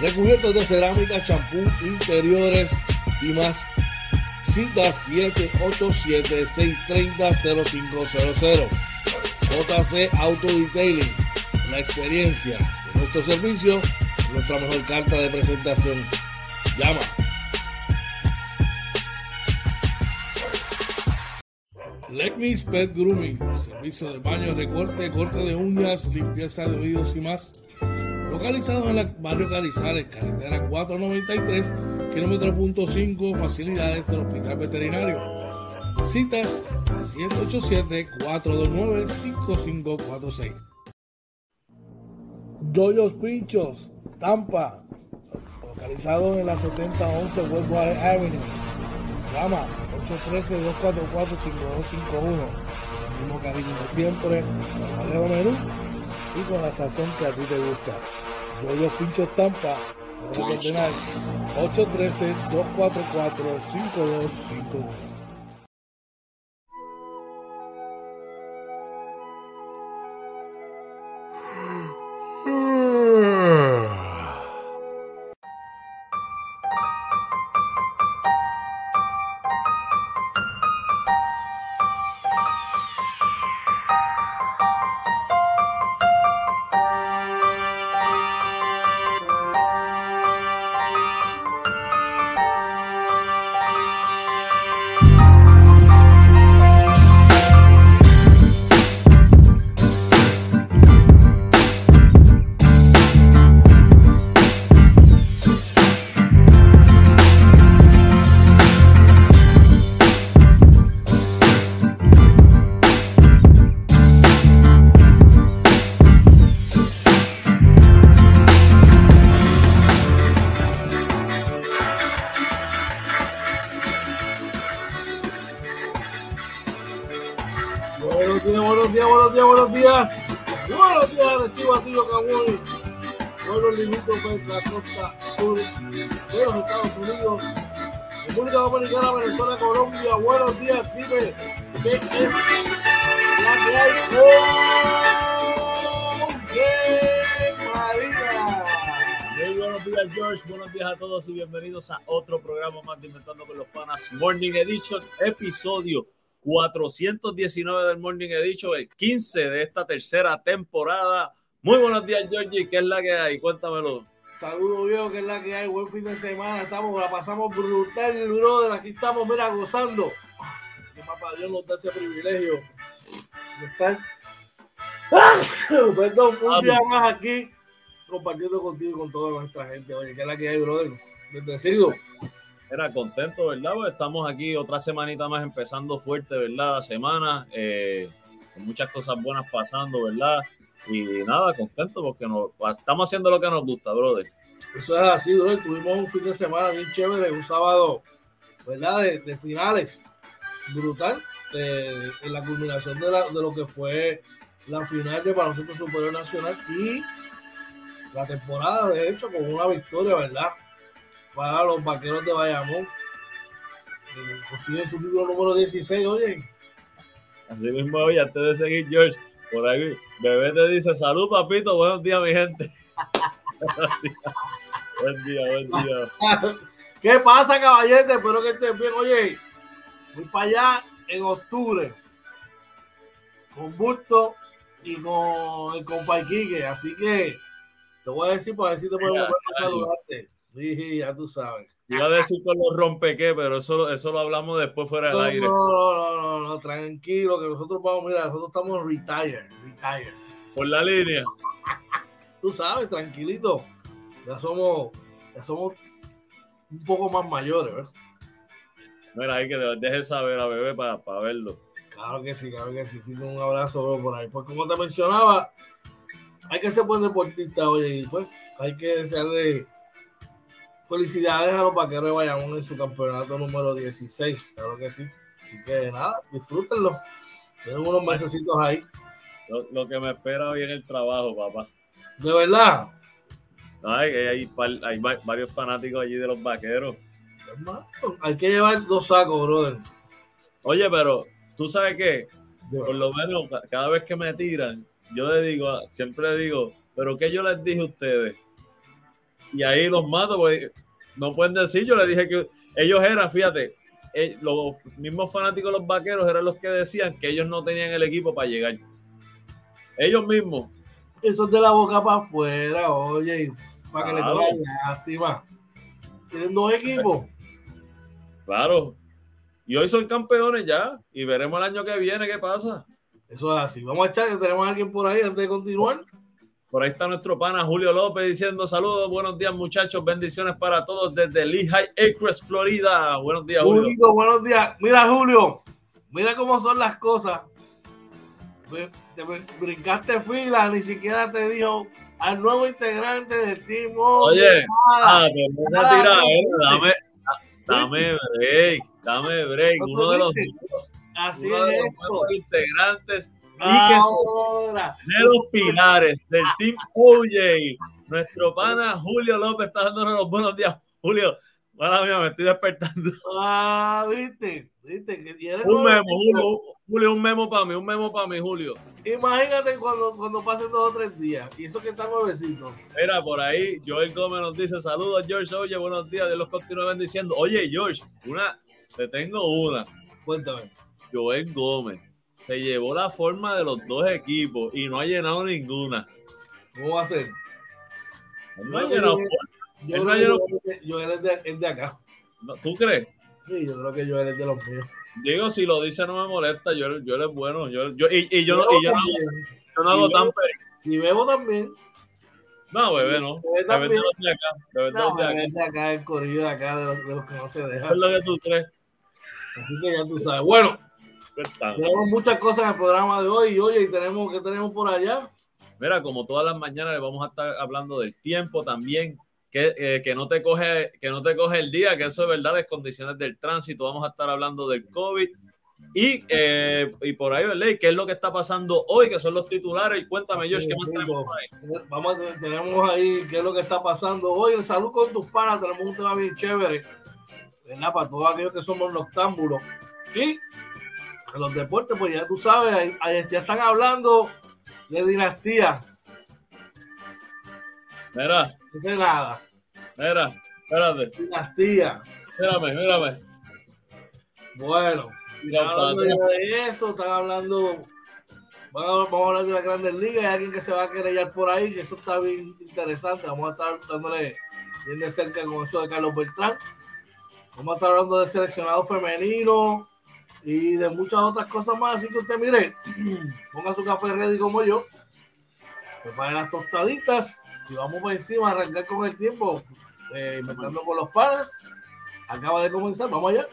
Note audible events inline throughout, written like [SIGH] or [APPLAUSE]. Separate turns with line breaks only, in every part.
recubiertos de cerámica, champú, interiores y más. Cita 787-630-0500. JC Auto Detailing. La experiencia de nuestro servicio, nuestra mejor carta de presentación. Llama. Legmis Pet Grooming, servicio de baño, recorte, corte de uñas, limpieza de oídos y más. Localizado en el barrio Carizales, carretera 493, kilómetro punto 5, facilidades del Hospital Veterinario. Citas 787-429-5546. Doyos Pinchos, Tampa, localizado en la 7011 Westwater Avenue. Llama 813-244-5251. El mismo cariño de siempre, Alejo Menú y con la sazón que a ti te gusta. Doyos Pinchos Tampa, 813-244-5251.
Morning Edition, episodio 419 del Morning Edition, el 15 de esta tercera temporada. Muy buenos días, Georgie. ¿Qué es la que hay? Cuéntamelo.
Saludos, viejo, que es la que hay. Buen fin de semana. Estamos, la pasamos brutal, brother. Aquí estamos, mira, gozando. Que papá Dios nos da ese privilegio de estar. [LAUGHS] Perdón, un día más aquí compartiendo contigo y con toda nuestra gente. Oye, que es la que hay, brother. Bendecido.
Era contento, ¿verdad? Pues estamos aquí otra semanita más empezando fuerte, ¿verdad? La semana, eh, con muchas cosas buenas pasando, ¿verdad? Y nada, contento porque nos, estamos haciendo lo que nos gusta, brother.
Eso es así, brother. Tuvimos un fin de semana bien chévere, un sábado, ¿verdad? De, de finales. Brutal. en la culminación de, la- de lo que fue la final de Baloncesto Superior Nacional y la temporada, de hecho, con una victoria, ¿verdad? Para los vaqueros de Bayamón. Consiguen su título número 16, oye.
Así mismo, hoy, antes de seguir, George, por ahí, bebé te dice, salud, papito, buenos días, mi gente. [LAUGHS] buen día, buen día. [LAUGHS]
¿Qué pasa, caballete? Espero que estés bien. Oye, voy para allá en octubre con Busto y con el compa. Así que Te voy a decir para ver si te podemos saludarte. Sí, ya tú sabes.
Iba a decir con los rompequé, pero eso, eso lo hablamos después fuera del aire.
No, no, no, no, tranquilo, que nosotros vamos, mira, nosotros estamos retired, retired.
Por la línea. [LAUGHS]
tú sabes, tranquilito. Ya somos, ya somos un poco más mayores, ¿verdad?
Mira, hay que deje saber a bebé para, para verlo.
Claro que sí, claro que sí. Sí, un abrazo por ahí. Pues como te mencionaba, hay que ser buen deportista, oye, y pues hay que desearle felicidades a los vaqueros de Bayamón en su campeonato número 16. Claro que sí. Así que nada, disfrútenlo. Tienen unos mesecitos ahí.
Lo, que me espera hoy en el trabajo, papá.
¿De verdad?
hay, hay, hay varios fanáticos allí de los vaqueros.
Hay que llevar dos sacos, brother.
Oye, pero tú sabes qué, por lo menos cada vez que me tiran, yo le digo, siempre le digo, pero ¿qué yo les dije a ustedes? Y ahí los mato, porque no pueden decir, yo les dije que ellos eran, fíjate, eh, los mismos fanáticos de los vaqueros eran los que decían que ellos no tenían el equipo para llegar. Ellos mismos.
Eso es de la boca para afuera, oye, para que le pongan lástima. Tienen dos equipos. [LAUGHS]
Claro. Y hoy son campeones ya. Y veremos el año que viene qué pasa.
Eso es así. Vamos a echar que tenemos a alguien por ahí antes de continuar.
Por ahí está nuestro pana Julio López diciendo saludos, buenos días muchachos, bendiciones para todos desde Lehigh Acres, Florida. Buenos días,
Julio. buenos días. Mira, Julio, mira cómo son las cosas. Te brincaste fila, ni siquiera te dijo al nuevo integrante del team.
Oye, ah, pero no tirar, eh, dame, Dame break, dame break. Uno de los,
Así uno de
los integrantes de los pilares del Team OJ. Nuestro pana Julio López está dándonos los buenos días. Julio, Mala mía, me estoy despertando.
Ah, viste, viste.
un memo, Julio, Julio, un memo para mí, un memo para mí, Julio.
Imagínate cuando, cuando pasen dos o tres días. Y eso que está nuevecito.
Mira, por ahí, Joel Gómez nos dice: Saludos, George. Oye, buenos días. Dios los continúe bendiciendo. Oye, George, una, te tengo una.
Cuéntame.
Joel Gómez se llevó la forma de los dos equipos y no ha llenado ninguna.
¿Cómo va a ser?
No, ha llenado.
Yo creo que Joel es de, es de acá.
¿Tú crees?
Sí, yo creo que Joel es de los míos.
Digo, si lo dice no me molesta, yo, yo es bueno. Yo, yo, y, y, yo, y yo, no, yo no hago tan
Y Bebo también.
No, bebé no. Bebé también. Bebé de acá.
Bebé no, de acá. de acá, el corrido de acá, de los, de los que no se dejan.
es lo que tú crees.
Así que ya tú sabes. Bueno, tenemos muchas cosas en el programa de hoy. Y oye, ¿y tenemos, ¿qué tenemos por allá?
Mira, como todas las mañanas le vamos a estar hablando del tiempo también que, eh, que, no te coge, que no te coge el día, que eso es verdad, las condiciones del tránsito, vamos a estar hablando del COVID y, eh, y por ahí, ¿verdad? ¿Qué es lo que está pasando hoy? Que son los titulares. Y cuéntame, George, ¿qué más tenemos ahí?
Vamos, tenemos ahí qué es lo que está pasando hoy. En Salud con tus panas tenemos un tema bien chévere, ¿verdad? Para todos aquellos que somos noctámbulos. Y en los deportes, pues ya tú sabes, ya están hablando de dinastía.
Mira,
no sé nada.
Mira, espérate.
Dinastía.
Mírame, mírame.
Bueno, están hablando de eso, están hablando. Vamos a hablar de la Grandes Ligas. Hay alguien que se va a querellar por ahí, que eso está bien interesante. Vamos a estar dándole bien de cerca con eso de Carlos Beltrán. Vamos a estar hablando de seleccionado femenino y de muchas otras cosas más. Así que usted, mire, [CLEARS THROAT] ponga su café ready como yo, prepare las tostaditas y vamos por encima a arrancar con el tiempo, eh, inventando con los panas. Acaba de comenzar, vamos allá.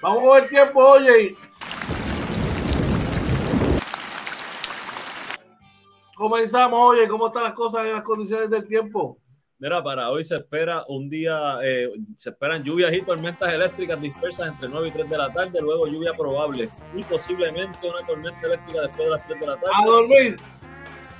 Vamos con el tiempo, oye. Comenzamos, oye, ¿cómo están las cosas en las condiciones del tiempo?
Mira, para hoy se espera un día, eh, se esperan lluvias y tormentas eléctricas dispersas entre 9 y 3 de la tarde, luego lluvia probable y posiblemente una tormenta eléctrica después de las 3 de la tarde.
A dormir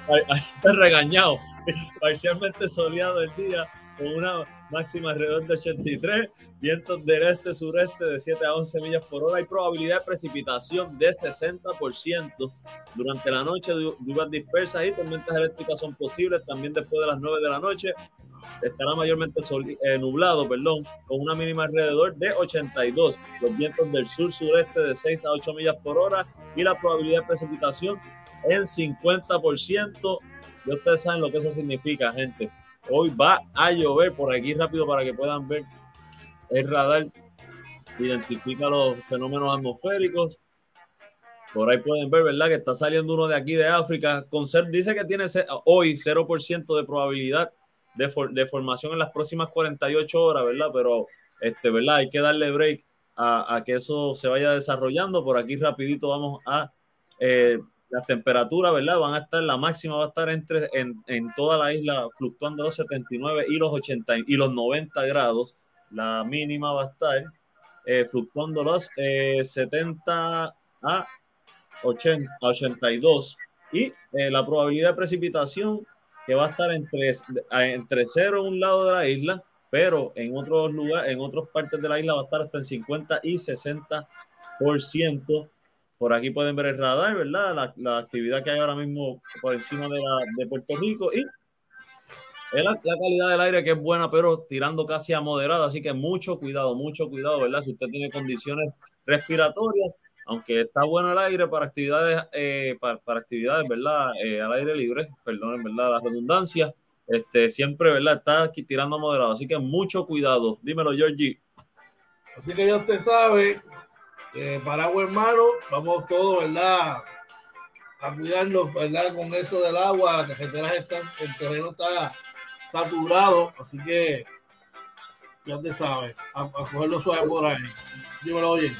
está regañado. [LAUGHS] Parcialmente soleado el día, con una máxima alrededor de 83, vientos del este-sureste de 7 a 11 millas por hora y probabilidad de precipitación de 60%. Durante la noche, lluvias dispersas y tormentas eléctricas son posibles también después de las 9 de la noche. Estará mayormente eh, nublado, perdón, con una mínima alrededor de 82. Los vientos del sur-sureste de 6 a 8 millas por hora y la probabilidad de precipitación en 50%. ya ustedes saben lo que eso significa, gente. Hoy va a llover por aquí rápido para que puedan ver el radar. Identifica los fenómenos atmosféricos. Por ahí pueden ver, ¿verdad? Que está saliendo uno de aquí de África. Dice que tiene hoy 0% de probabilidad de, formación en las próximas 48 horas, ¿verdad? Pero, este, ¿verdad? Hay que darle break a, que eso se vaya desarrollando. Por aquí rapidito vamos a eh, las temperaturas, ¿verdad? Van a estar, la máxima va a estar entre, en, en toda la isla fluctuando los 79 y los 80 y los 90 grados. La mínima va a estar eh, fluctuando los 70 eh, a 80, 82 y la probabilidad de precipitación que va a estar entre, entre cero en un lado de la isla, pero en otros lugares, en otras partes de la isla va a estar hasta en 50 y 60%. Por aquí pueden ver el radar, ¿verdad? La, la actividad que hay ahora mismo por encima de, la, de Puerto Rico y la, la, calidad del aire que es buena, pero tirando casi a moderada, así que mucho cuidado, mucho cuidado, ¿verdad? Si usted tiene condiciones respiratorias, aunque está bueno el aire para actividades, eh, para, para, actividades, ¿verdad? Eh, al aire libre, perdón, ¿verdad? La redundancia, este, siempre, ¿verdad? Está aquí tirando moderado, así que mucho cuidado. Dímelo, Georgie.
Así que ya usted sabe, eh, Paraguay hermano, vamos todos, ¿verdad? A cuidarnos, ¿verdad? Con eso del agua, las carreteras están, el terreno está saturado, así que ya te sabe, a, a cogerlo suave por ahí. Dímelo, oye.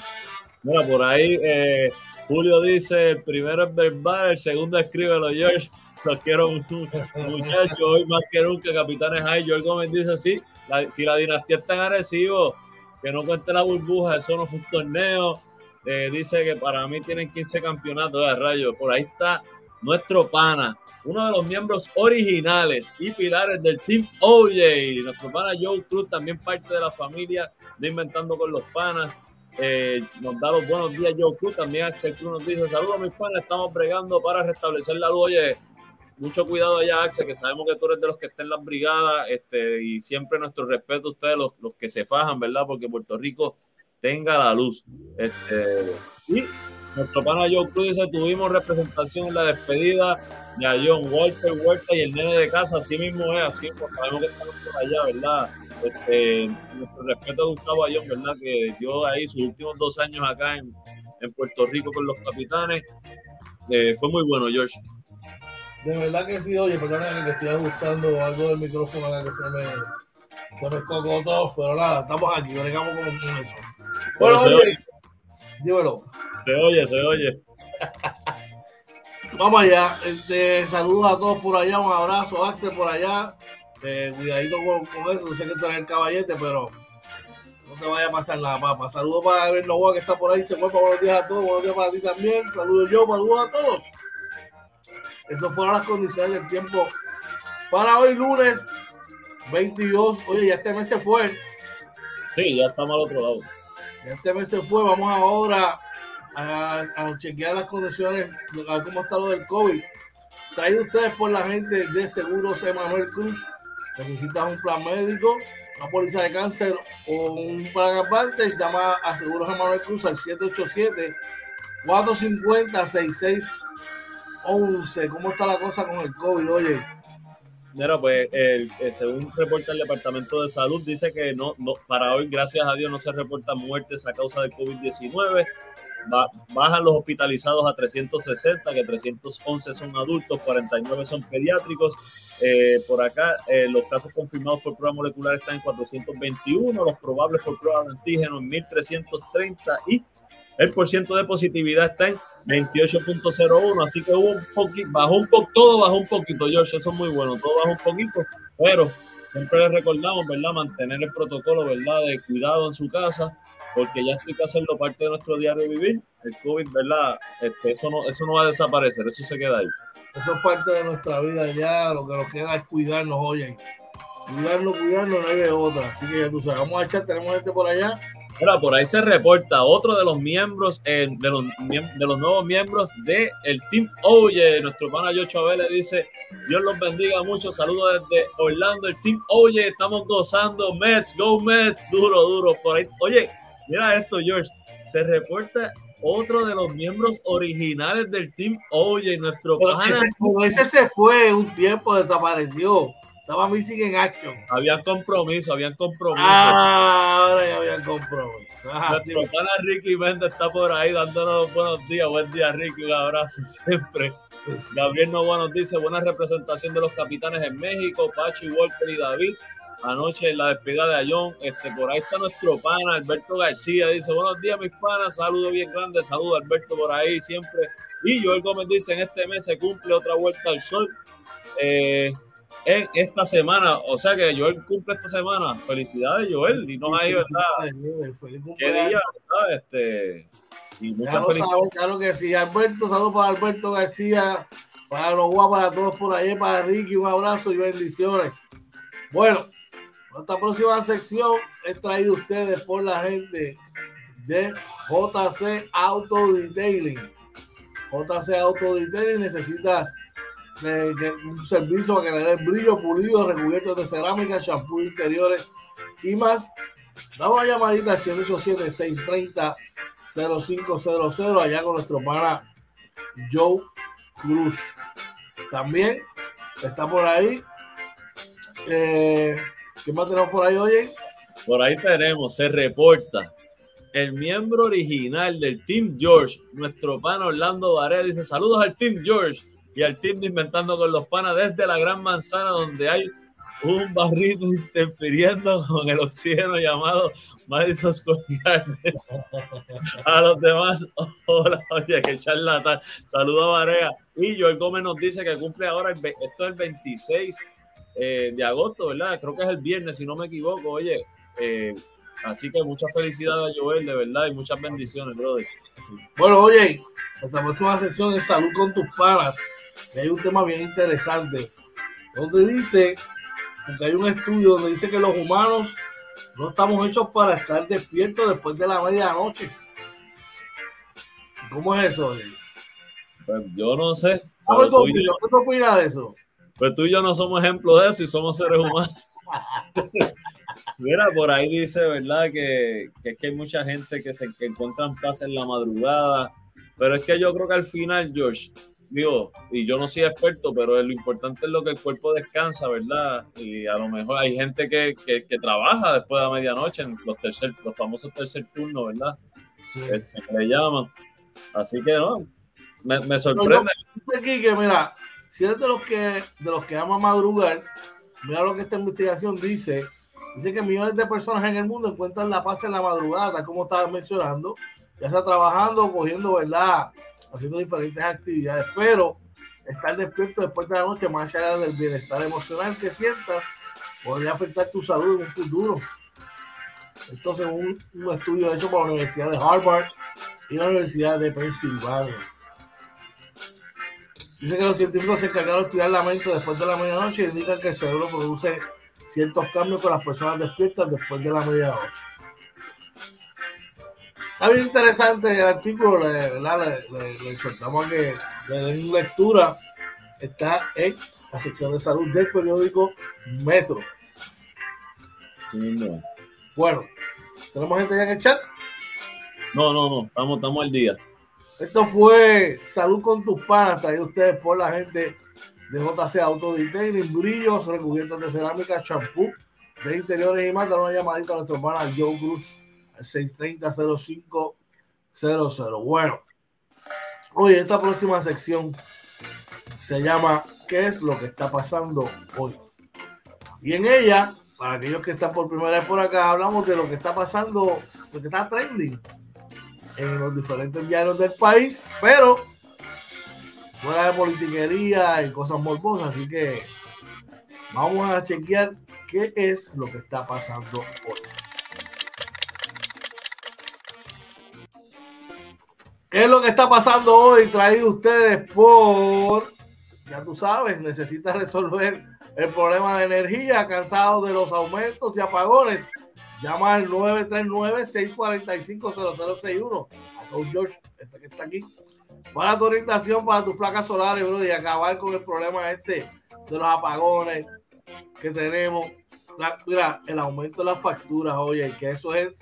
Mira, por ahí eh, Julio dice, el primero es verbal, el segundo escríbelo, George. [LAUGHS] Los quiero muchachos, hoy más que nunca, capitanes hay. George Gómez dice, sí, si la dinastía está en agresivo, que no cuente la burbuja, eso no fue un torneo. Eh, dice que para mí tienen 15 campeonatos de rayos. Por ahí está nuestro pana, uno de los miembros originales y pilares del Team OJ. Nuestro pana Joe Cruz, también parte de la familia de Inventando con los Panas. Eh, nos da los buenos días, Joe Cruz. También Axel Cruz nos dice: Saludos, mis panas. Estamos bregando para restablecer la luz. Oye, mucho cuidado allá, Axel, que sabemos que tú eres de los que están en las brigadas. Este, y siempre nuestro respeto a ustedes, los, los que se fajan, ¿verdad? Porque Puerto Rico tenga la luz. Este, y nuestro pana Joe Cruz dice: Tuvimos representación en la despedida de a John Walter Huerta y el nene de casa. Así mismo es, así sabemos que estamos por allá, ¿verdad? Este, nuestro respeto a Gustavo Ayón, ¿verdad? Que dio ahí sus últimos dos años acá en, en Puerto Rico con los capitanes. Eh, fue muy bueno, George.
De verdad que sí, oye, perdóname que estoy gustando algo del micrófono acá que se me, se me cocotó, pero nada, estamos aquí, bregamos con, con eso. Bueno, oye, oye, dímelo.
Se oye, se oye. [LAUGHS]
Vamos allá, este, saludos a todos por allá, un abrazo, Axel por allá, eh, cuidadito con, con, eso, no sé que tú eres el caballete, pero no te vaya a pasar nada, papá. Saludos para Gabriel Novoa que está por ahí, se fue buenos días a todos, buenos días para ti también, saludos yo, saludos a todos. Esas fueron las condiciones del tiempo para hoy lunes 22. Oye, ya este mes se fue.
Sí, ya estamos al otro lado.
Ya este mes se fue, vamos ahora a, chequear las condiciones, a ver cómo está lo del COVID. Traído ustedes por la gente de Seguros Emanuel Cruz necesitas un plan médico, una póliza de cáncer o un plan aparte, llama a Seguros Manuel Cruz al 787-450-6611. ¿Cómo está la cosa con el COVID, oye?
Mira, pues según reporta el Departamento de Salud, dice que no, no, para hoy, gracias a Dios, no se reportan muertes a causa del COVID-19 bajan los hospitalizados a 360, que 311 son adultos, 49 son pediátricos. Eh, por acá, eh, los casos confirmados por prueba molecular están en 421, los probables por prueba de antígeno en 1330 y el porciento de positividad está en 28.01, así que hubo un poquito, bajó un poco, todo bajó un poquito, George, eso es muy bueno, todo bajó un poquito, pero siempre les recordamos, ¿verdad? Mantener el protocolo, ¿verdad? De cuidado en su casa, porque ya estoy que hacerlo parte de nuestro diario vivir. El COVID, ¿verdad? Este, eso, no, eso no va a desaparecer, eso se queda ahí.
Eso es parte de nuestra vida ya, lo que nos queda es cuidarnos, oye. Cuidarnos, cuidarnos, no hay de otra. Así que ya tú sabes, vamos a echar, tenemos gente por allá.
Mira, por ahí se reporta otro de los miembros, eh, de, los, de los nuevos miembros del el Team Oye. Nuestro pana Yocho le dice: Dios los bendiga mucho. Saludos desde Orlando, el Team Oye. Estamos gozando. Mets, go Mets. Duro, duro. Por ahí. Oye, Mira esto, George. Se reporta otro de los miembros originales del Team Oye, nuestro
ese, ese se fue un tiempo, desapareció. Estaba missing en action.
Habían compromiso, habían compromiso.
Ah, ahora ya habían compromiso.
Nuestro pana Ricky Méndez está por ahí dándonos buenos días. Buen día, Ricky. Un abrazo [LAUGHS] siempre. Gabriel Novoa nos dice buena representación de los capitanes en México, Pachi, Walter y David. Anoche en la despedida de Ayón, este, por ahí está nuestro pana Alberto García, dice buenos días mis panas, saludo bien grande, saludo Alberto por ahí siempre. Y Joel Gómez dice en este mes se cumple otra vuelta al sol. Eh, en esta semana, o sea que Joel cumple esta semana. Felicidades Joel, y nos ha ido, ¿verdad? Qué día, ¿verdad? Este,
y muchas felicidades. Claro que sí, Alberto, saludos para Alberto García, para los para todos por ahí, para Ricky, un abrazo y bendiciones. Bueno, esta próxima sección es traído ustedes por la gente de JC Auto Detailing. JC Auto Detailing necesitas un servicio para que le den brillo, pulido, recubiertos de cerámica, champú interiores y más. Damos una llamadita al 187-630-0500 allá con nuestro pana Joe Cruz. También está por ahí. Eh, ¿Qué más tenemos por ahí, oye?
Por ahí tenemos, se reporta. El miembro original del Team George, nuestro pan Orlando Varela, dice: Saludos al Team George y al Team de Inventando con los Panas desde la Gran Manzana, donde hay un barrito interfiriendo con el oxígeno llamado Madison Square [LAUGHS] A los demás, hola, oye, que charlatán. Saludos a Varea. Y Joel Gómez nos dice que cumple ahora, esto es el 26 eh, de agosto, ¿verdad? Creo que es el viernes, si no me equivoco. Oye, eh, así que muchas felicidades a Joel, de verdad, y muchas bendiciones, brother.
Bueno, oye, esta próxima sesión es salud con tus panas. Y hay un tema bien interesante, donde dice, porque hay un estudio donde dice que los humanos no estamos hechos para estar despiertos después de la medianoche. ¿Cómo es eso?
Pues yo no sé.
¿Qué tú opinas de eso?
Pues tú y yo no somos ejemplo de eso y somos seres humanos. [LAUGHS] Mira, por ahí dice, ¿verdad? Que, es que hay mucha gente que se que encuentran paz en la madrugada. Pero es que yo creo que al final, George, digo, y yo no soy experto, pero lo importante es lo que el cuerpo descansa, ¿verdad? Y a lo mejor hay gente que, trabaja después de la medianoche en los, tercer, los famosos tercer turnos, ¿verdad? Sí. se le llaman. Así que no, me, sorprende.
aquí que mira, si eres de los que, de los que ama madrugar, mira lo que esta investigación dice. Dice que millones de personas en el mundo encuentran la paz en la madrugada, como estaba mencionando, ya sea trabajando, cogiendo, ¿verdad? Haciendo diferentes actividades, pero estar despierto después de la noche, más allá del bienestar emocional que sientas, podría afectar tu salud en un futuro. Entonces, un, un estudio hecho por la Universidad de Harvard y la Universidad de Pensilvania. Dice que los científicos se encargaron de estudiar la mente después de la medianoche y indican que el cerebro produce ciertos cambios con las personas despiertas después de la medianoche. Está bien interesante el artículo, le, le, le, exhortamos a que le den lectura. Está en la sección de salud del periódico Metro. Bueno, ¿tenemos gente ya en el chat?
No, no, no, estamos, estamos al día.
Esto fue Salud con tus panas, traído ustedes por la gente de JC Auto Detailing, brillos recubiertos de cerámica, champú de interiores y más. Dar una llamadita a nuestro hermano Joe Cruz al 630-0500. Bueno, hoy esta próxima sección se llama ¿Qué es lo que está pasando hoy? Y en ella, para aquellos que están por primera vez por acá, hablamos de lo que está pasando, lo que está trending en los diferentes diarios del país, pero fuera de politiquería y cosas morbosas, así que vamos a chequear qué es lo que está pasando hoy. ¿Qué es lo que está pasando hoy? Traído ustedes por, ya tú sabes, necesitas resolver el problema de energía, cansado de los aumentos y apagones Llama al 939-645-0061. A Coach George, este que está aquí. Para tu orientación para tus placas solares, bro, y acabar con el problema este de los apagones que tenemos. mira, el aumento de las facturas, oye, que eso es.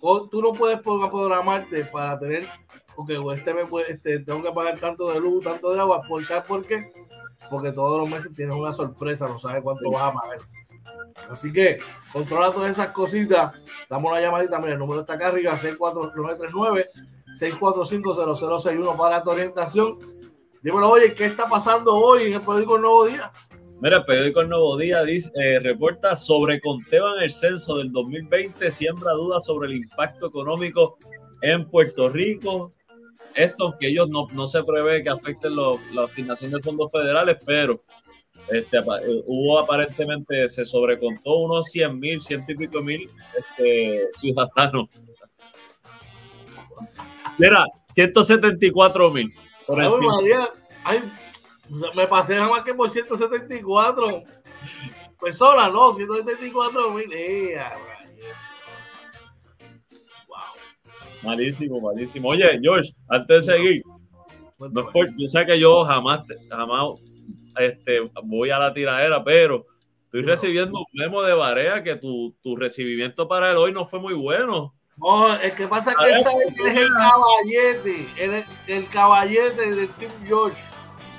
tú no puedes programarte para tener porque este este, tengo que pagar tanto de luz, tanto de agua, ¿por, ¿sabes por qué? Porque todos los meses tienes una sorpresa, no sabes cuánto vas a pagar. Así que controla todas esas cositas. Damos la llamadita, mira, el número está acá arriba, 64939 6450061 para tu orientación. Dímelo, oye, ¿qué está pasando hoy en el periódico Nuevo Día?
Mira, el periódico El Nuevo Día dice, eh, reporta sobre conteo en el censo del 2020, siembra dudas sobre el impacto económico en Puerto Rico. Esto que ellos no, no se prevé que afecten la asignación de fondos federales, pero este, eh, hubo aparentemente, se sobrecontó unos 100 mil, ciento y pico mil este, ciudadanos. Mira, 174 mil.
Por María, ay, me pasé nada más que por 174 personas, no, 174 mil.
Wow. Malísimo, malísimo. Oye, George, antes de seguir, yo sé que yo jamás, jamás este, voy a la tiradera, pero estoy recibiendo un memo de Barea que tu, tu recibimiento para él hoy no fue muy bueno.
No, el que pasa es que él sabe que es el caballete, el, el caballete del Team George.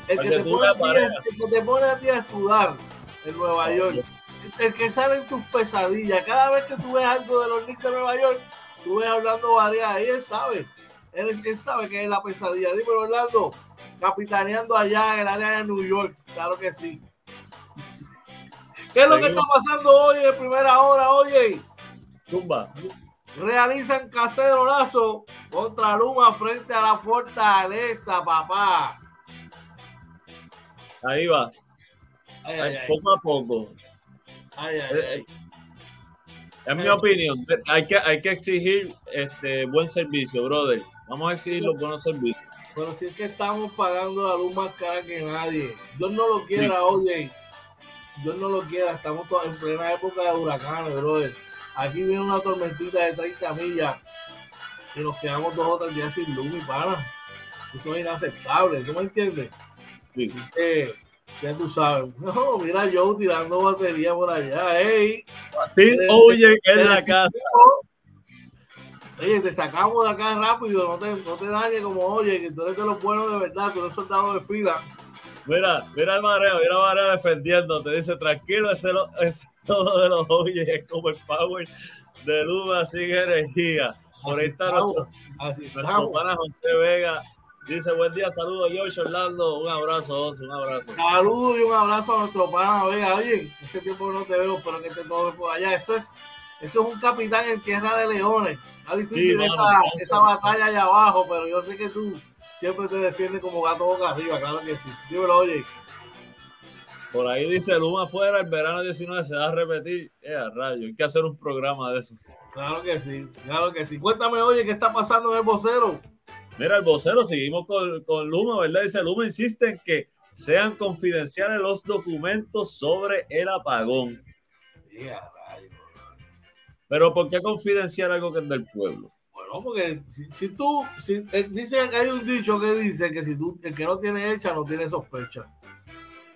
El que, te pone, a ti, el que te pone a ti a sudar en Nueva York. El que sale en tus pesadillas. Cada vez que tú ves algo de los Knicks de Nueva York, tú ves hablando Barea y él sabe. Él, él sabe que es la pesadilla. Dime, Orlando, capitaneando allá en el área de New York. Claro que sí. ¿Qué es lo que está pasando hoy en primera hora? Oye,
Tumba.
Realizan cacerolazo contra Luma frente a la fortaleza, papá.
Ahí va. poco a poco. en mi opinión, hay que, hay que exigir este buen servicio, brother. Vamos a exigir los buenos servicios.
Pero si es que estamos pagando la luz más cara que nadie. Dios no lo quiera, oye. Dios no lo quiera. Estamos en plena época de huracanes, brother. Aquí viene una tormentita de 30 millas y nos quedamos dos o tres días sin luz, mi pana. Eso es inaceptable, ¿tú me entiendes? Sí. Así que, ya tú sabes. [LAUGHS] No, mira yo tirando batería por allá, ey.
Oye, en la casa.
Oye, te sacamos de acá rápido, no te, no te dañes como, oye, que tú eres de los buenos de verdad, tú eres soldado de fila.
Mira, mira el mareo, mira el mareo defendiendo, te dice, tranquilo, [LAUGHS] ese, es todo de los oye, es como el power de Luma, sigue energía. Por ahí está nuestro, nuestro pana José Vega. Dice, buen día, saludos, George Orlando. Un abrazo, un abrazo.
Saludos y un abrazo a nuestro pana Vega. Oye, ese tiempo no te veo, pero que te todo por allá. Eso es, eso es un capitán en tierra de leones. Está difícil esa, esa batalla allá abajo, pero yo sé que tú siempre te defiendes como gato boca arriba, claro que sí. Dímelo, oye.
Por ahí dice Luma afuera, el verano 19 se va a repetir. Eh, rayo, hay que hacer un programa de eso.
Claro que sí, claro que sí. Cuéntame, oye, ¿qué está pasando en el vocero?
Mira, el vocero, seguimos con, con Luma, ¿verdad? Dice Luma insiste en que sean confidenciales los documentos sobre el apagón. Yeah, pero ¿por qué confidenciar algo que es del pueblo?
Bueno, porque si, tú, si, eh, dice que hay un dicho que dice que si tú, el que no tiene hecha no tiene sospecha.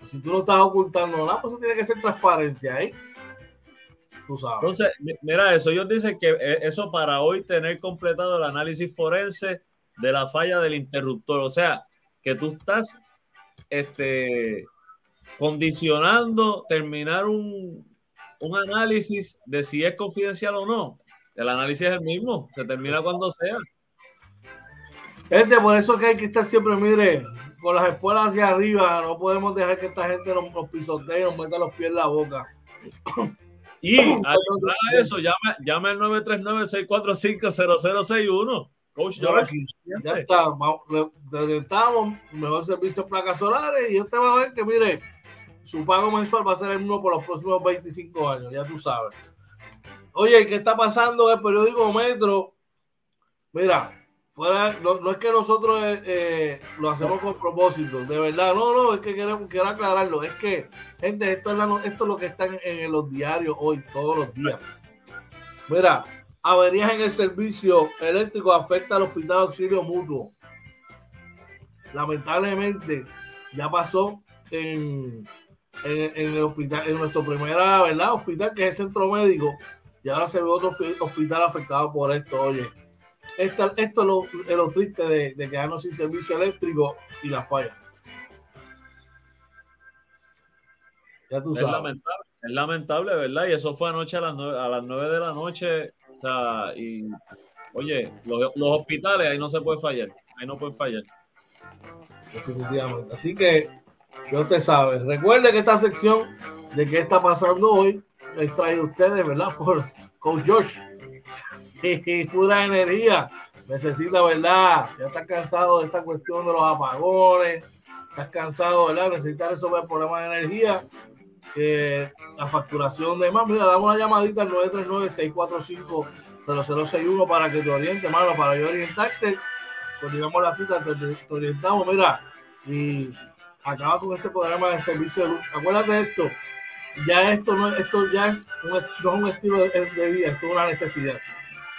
Si tú no estás ocultando nada, pues tiene que ser transparente ahí. Tú sabes.
Entonces, mira eso, ellos dicen que eh, eso para hoy tener completado el análisis forense de la falla del interruptor. O sea, que tú estás este, condicionando terminar un, un análisis de si es confidencial o no. El análisis es el mismo, se termina cuando sea.
Gente, por eso que hay que estar siempre, mire, con las espuelas hacia arriba, no podemos dejar que esta gente nos, pisotee y nos meta los pies en la boca.
Y [COUGHS] adicional a eso, llame, llame al 939-645-0061. Coach George.
Ya, está, estamos, mejor servicio de placas solares y usted va a ver que, mire, su pago mensual va a ser el mismo por los próximos 25 años, ya tú sabes. Oye, ¿qué está pasando el periódico Metro? Mira, fuera, no, es que nosotros eh, eh, lo hacemos con propósito, de verdad, no, no, es que queremos, quiero aclararlo, es que, gente, esto es, esto es lo que está en, en los diarios hoy, todos los días. Mira, averías en el servicio eléctrico afecta al Hospital Auxilio Mutuo. Lamentablemente, ya pasó en, en, el hospital, en nuestro primera, ¿verdad? Hospital que es el centro médico, y ahora se ve otro hospital afectado por esto, oye. esto, esto es lo, lo triste de, de, quedarnos sin servicio eléctrico y las fallas.
Ya tú sabes. Es lamentable, es lamentable, ¿verdad? Y eso fue anoche a las nueve, a las 9 de la noche. O sea, y oye, los, los hospitales ahí no se puede fallar. Ahí no pueden fallar.
Definitivamente. Así que, ya usted sabe. Recuerde que esta sección de qué está pasando hoy les traído ustedes, ¿verdad? Por Coach. [LAUGHS] Y pura energía. Necesita, ¿verdad? Ya está cansado de esta cuestión de los apagones. Estás cansado, ¿verdad? Necesita resolver problemas de energía. la facturación de más. Mira, damos una llamadita al 939-645-0061 para que te oriente, hermano, para yo orientarte. Continuamos la cita, te, te orientamos, mira. Y acaba con ese programa de servicio de luz. Acuérdate de esto ya esto no, esto ya es un, no es un estilo de, vida, esto es una necesidad.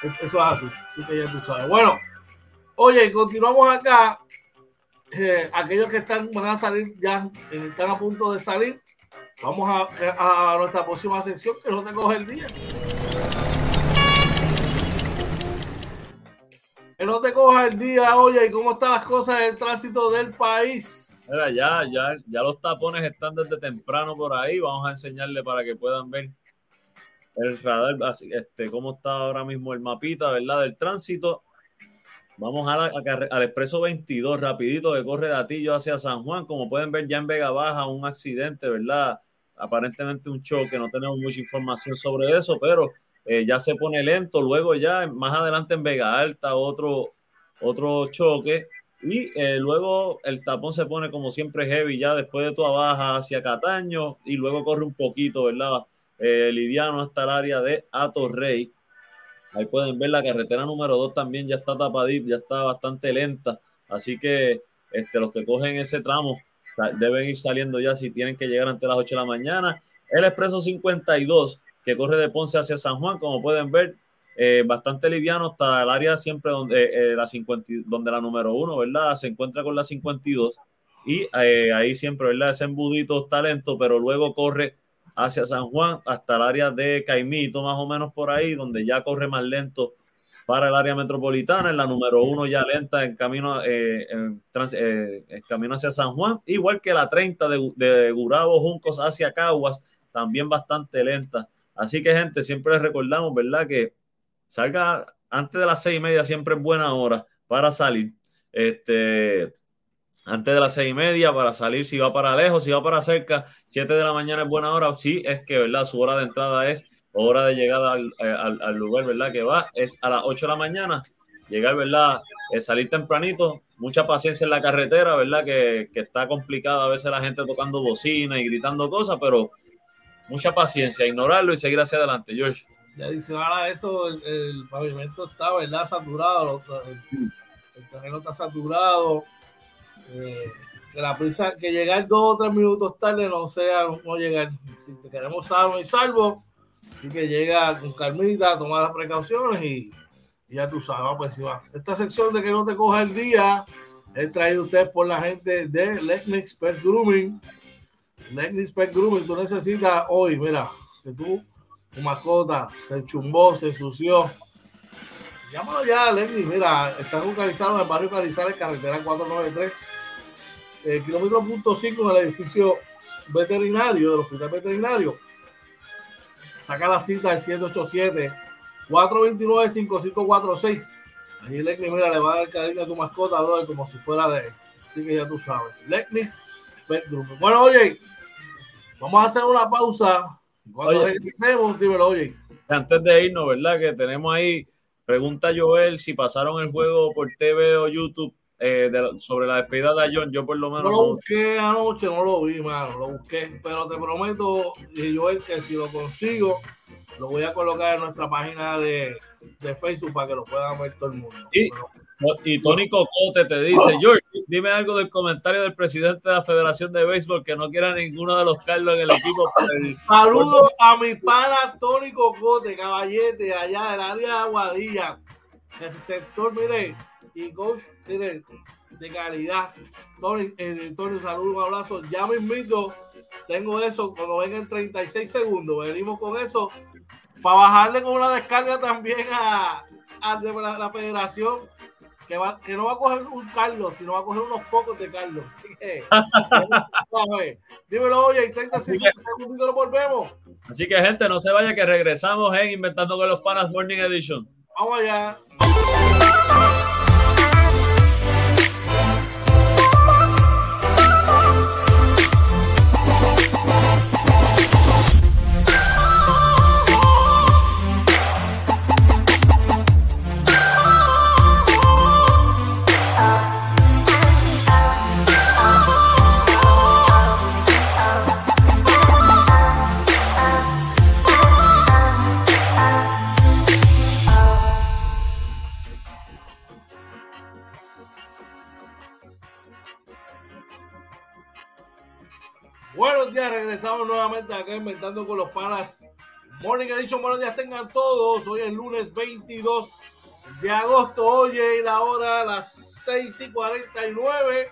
Eso es así, así que ya tú sabes. Bueno, oye, continuamos acá. Eh, aquellos que están van a salir ya, eh, están a punto de salir. Vamos a, a nuestra próxima sección que no te coge el día. Que no te coja el día, oye, ¿y cómo están las cosas del tránsito del país?
Mira, ya, ya, ya los tapones están desde temprano por ahí. Vamos a enseñarle para que puedan ver el radar, este, cómo está ahora mismo el mapita, ¿verdad? Del tránsito. Vamos a al expreso 22, rapidito, que corre de Atillo hacia San Juan. Como pueden ver, ya en Vega Baja, un accidente, ¿verdad? Aparentemente un choque, no tenemos mucha información sobre eso, pero eh, ya se pone lento. Luego ya, más adelante en Vega Alta, otro, otro choque. Y eh, luego el tapón se pone como siempre heavy ya después de toda baja hacia Cataño y luego corre un poquito, ¿verdad? Eh, liviano hasta el área de Atorrey. Ahí pueden ver la carretera número 2 también ya está tapadita, ya está bastante lenta. Así que este, los que cogen ese tramo deben ir saliendo ya si tienen que llegar antes de las 8 de la mañana. El expreso 52 que corre de Ponce hacia San Juan, como pueden ver, eh, bastante liviano hasta el área siempre donde, eh, la 50, donde la número uno, ¿verdad? Se encuentra con la 52 y eh, ahí siempre, ¿verdad? Ese embudito está lento, pero luego corre hacia San Juan hasta el área de Caimito, más o menos por ahí, donde ya corre más lento para el área metropolitana, en la número uno ya lenta en camino, en, camino hacia San Juan, igual que la 30 de, de Gurabo, Juncos hacia Caguas, también bastante lenta. Así que gente, siempre les recordamos, ¿verdad? Que salga antes de las seis y media, siempre es buena hora para salir. Este, antes de las seis y media para salir, si va para lejos, si va para cerca, siete de la mañana es buena hora. Sí, es que, ¿verdad? Su hora de entrada es hora de llegada al, eh, lugar, ¿verdad? Que va, es a las 8 de la mañana. Llegar, ¿verdad? Es salir tempranito, mucha paciencia en la carretera, ¿verdad? Que, que está complicada a veces la gente tocando bocina y gritando cosas, pero mucha paciencia, ignorarlo y seguir hacia adelante, George.
Y adicional a eso, el, pavimento está, ¿verdad? Saturado, el, terreno está saturado. Eh, que la prisa, que llegar dos o tres minutos tarde no sea, no llegar. Si te queremos salvo y salvo, así que llega con calmita, toma las precauciones y, ya tú sabes, pues si va. Esta sección de que no te coja el día es traído usted por la gente de Lexnix Pet Grooming. Lexnix Pet Grooming, tú necesitas hoy, mira, que tú tu mascota se chumbó, se sució. Llámalo ya, Lenny. Mira, están localizados en el barrio Carizales, carretera 493, el kilómetro punto 5 del edificio veterinario, del hospital veterinario. Saca la cita del 787 429 5546. Allí Lenny, mira, le va a dar cariño a tu mascota, como si fuera de él. Así que ya tú sabes. Lenny's Pet Bueno, oye, vamos a hacer una pausa cuando regresemos, dímelo, oye.
Antes de irnos, ¿verdad? Que tenemos ahí, pregunta Joel si pasaron el juego por TV o YouTube eh, sobre la despedida de John. Yo por lo menos.
No lo busqué anoche, no lo vi, mano. Lo busqué. Pero te prometo, Joel, que si lo consigo, lo voy a colocar en nuestra página de, de Facebook para que lo puedan ver todo el mundo.
Y, y Tony Cocote te dice, George, dime algo del comentario del presidente de la Federación de Béisbol que no quiera ninguno de los Carlos en el equipo.
Saludos a mi pana Tony Cocote, caballete, allá del área de Aguadilla. El sector, mire, y coach, mire, de calidad. Tony, eh, Tony, un abrazo. Ya me invito, tengo eso, cuando venga en 36 segundos, venimos con eso, para bajarle con una descarga también a, la federación que, va, que no va a coger un Carlos, sino va a coger unos pocos de Carlos. Así que, [LAUGHS] ver. dímelo, oye, y 30
Así
segundos nos volvemos.
Así que, gente, no se vaya que regresamos en Inventando con los Panas Morning Edition.
Vamos allá. Regresamos nuevamente acá inventando con los panas. Morning Edition, buenos días tengan todos. Hoy es lunes 22 de agosto. Oye, y la hora las 6 y 49.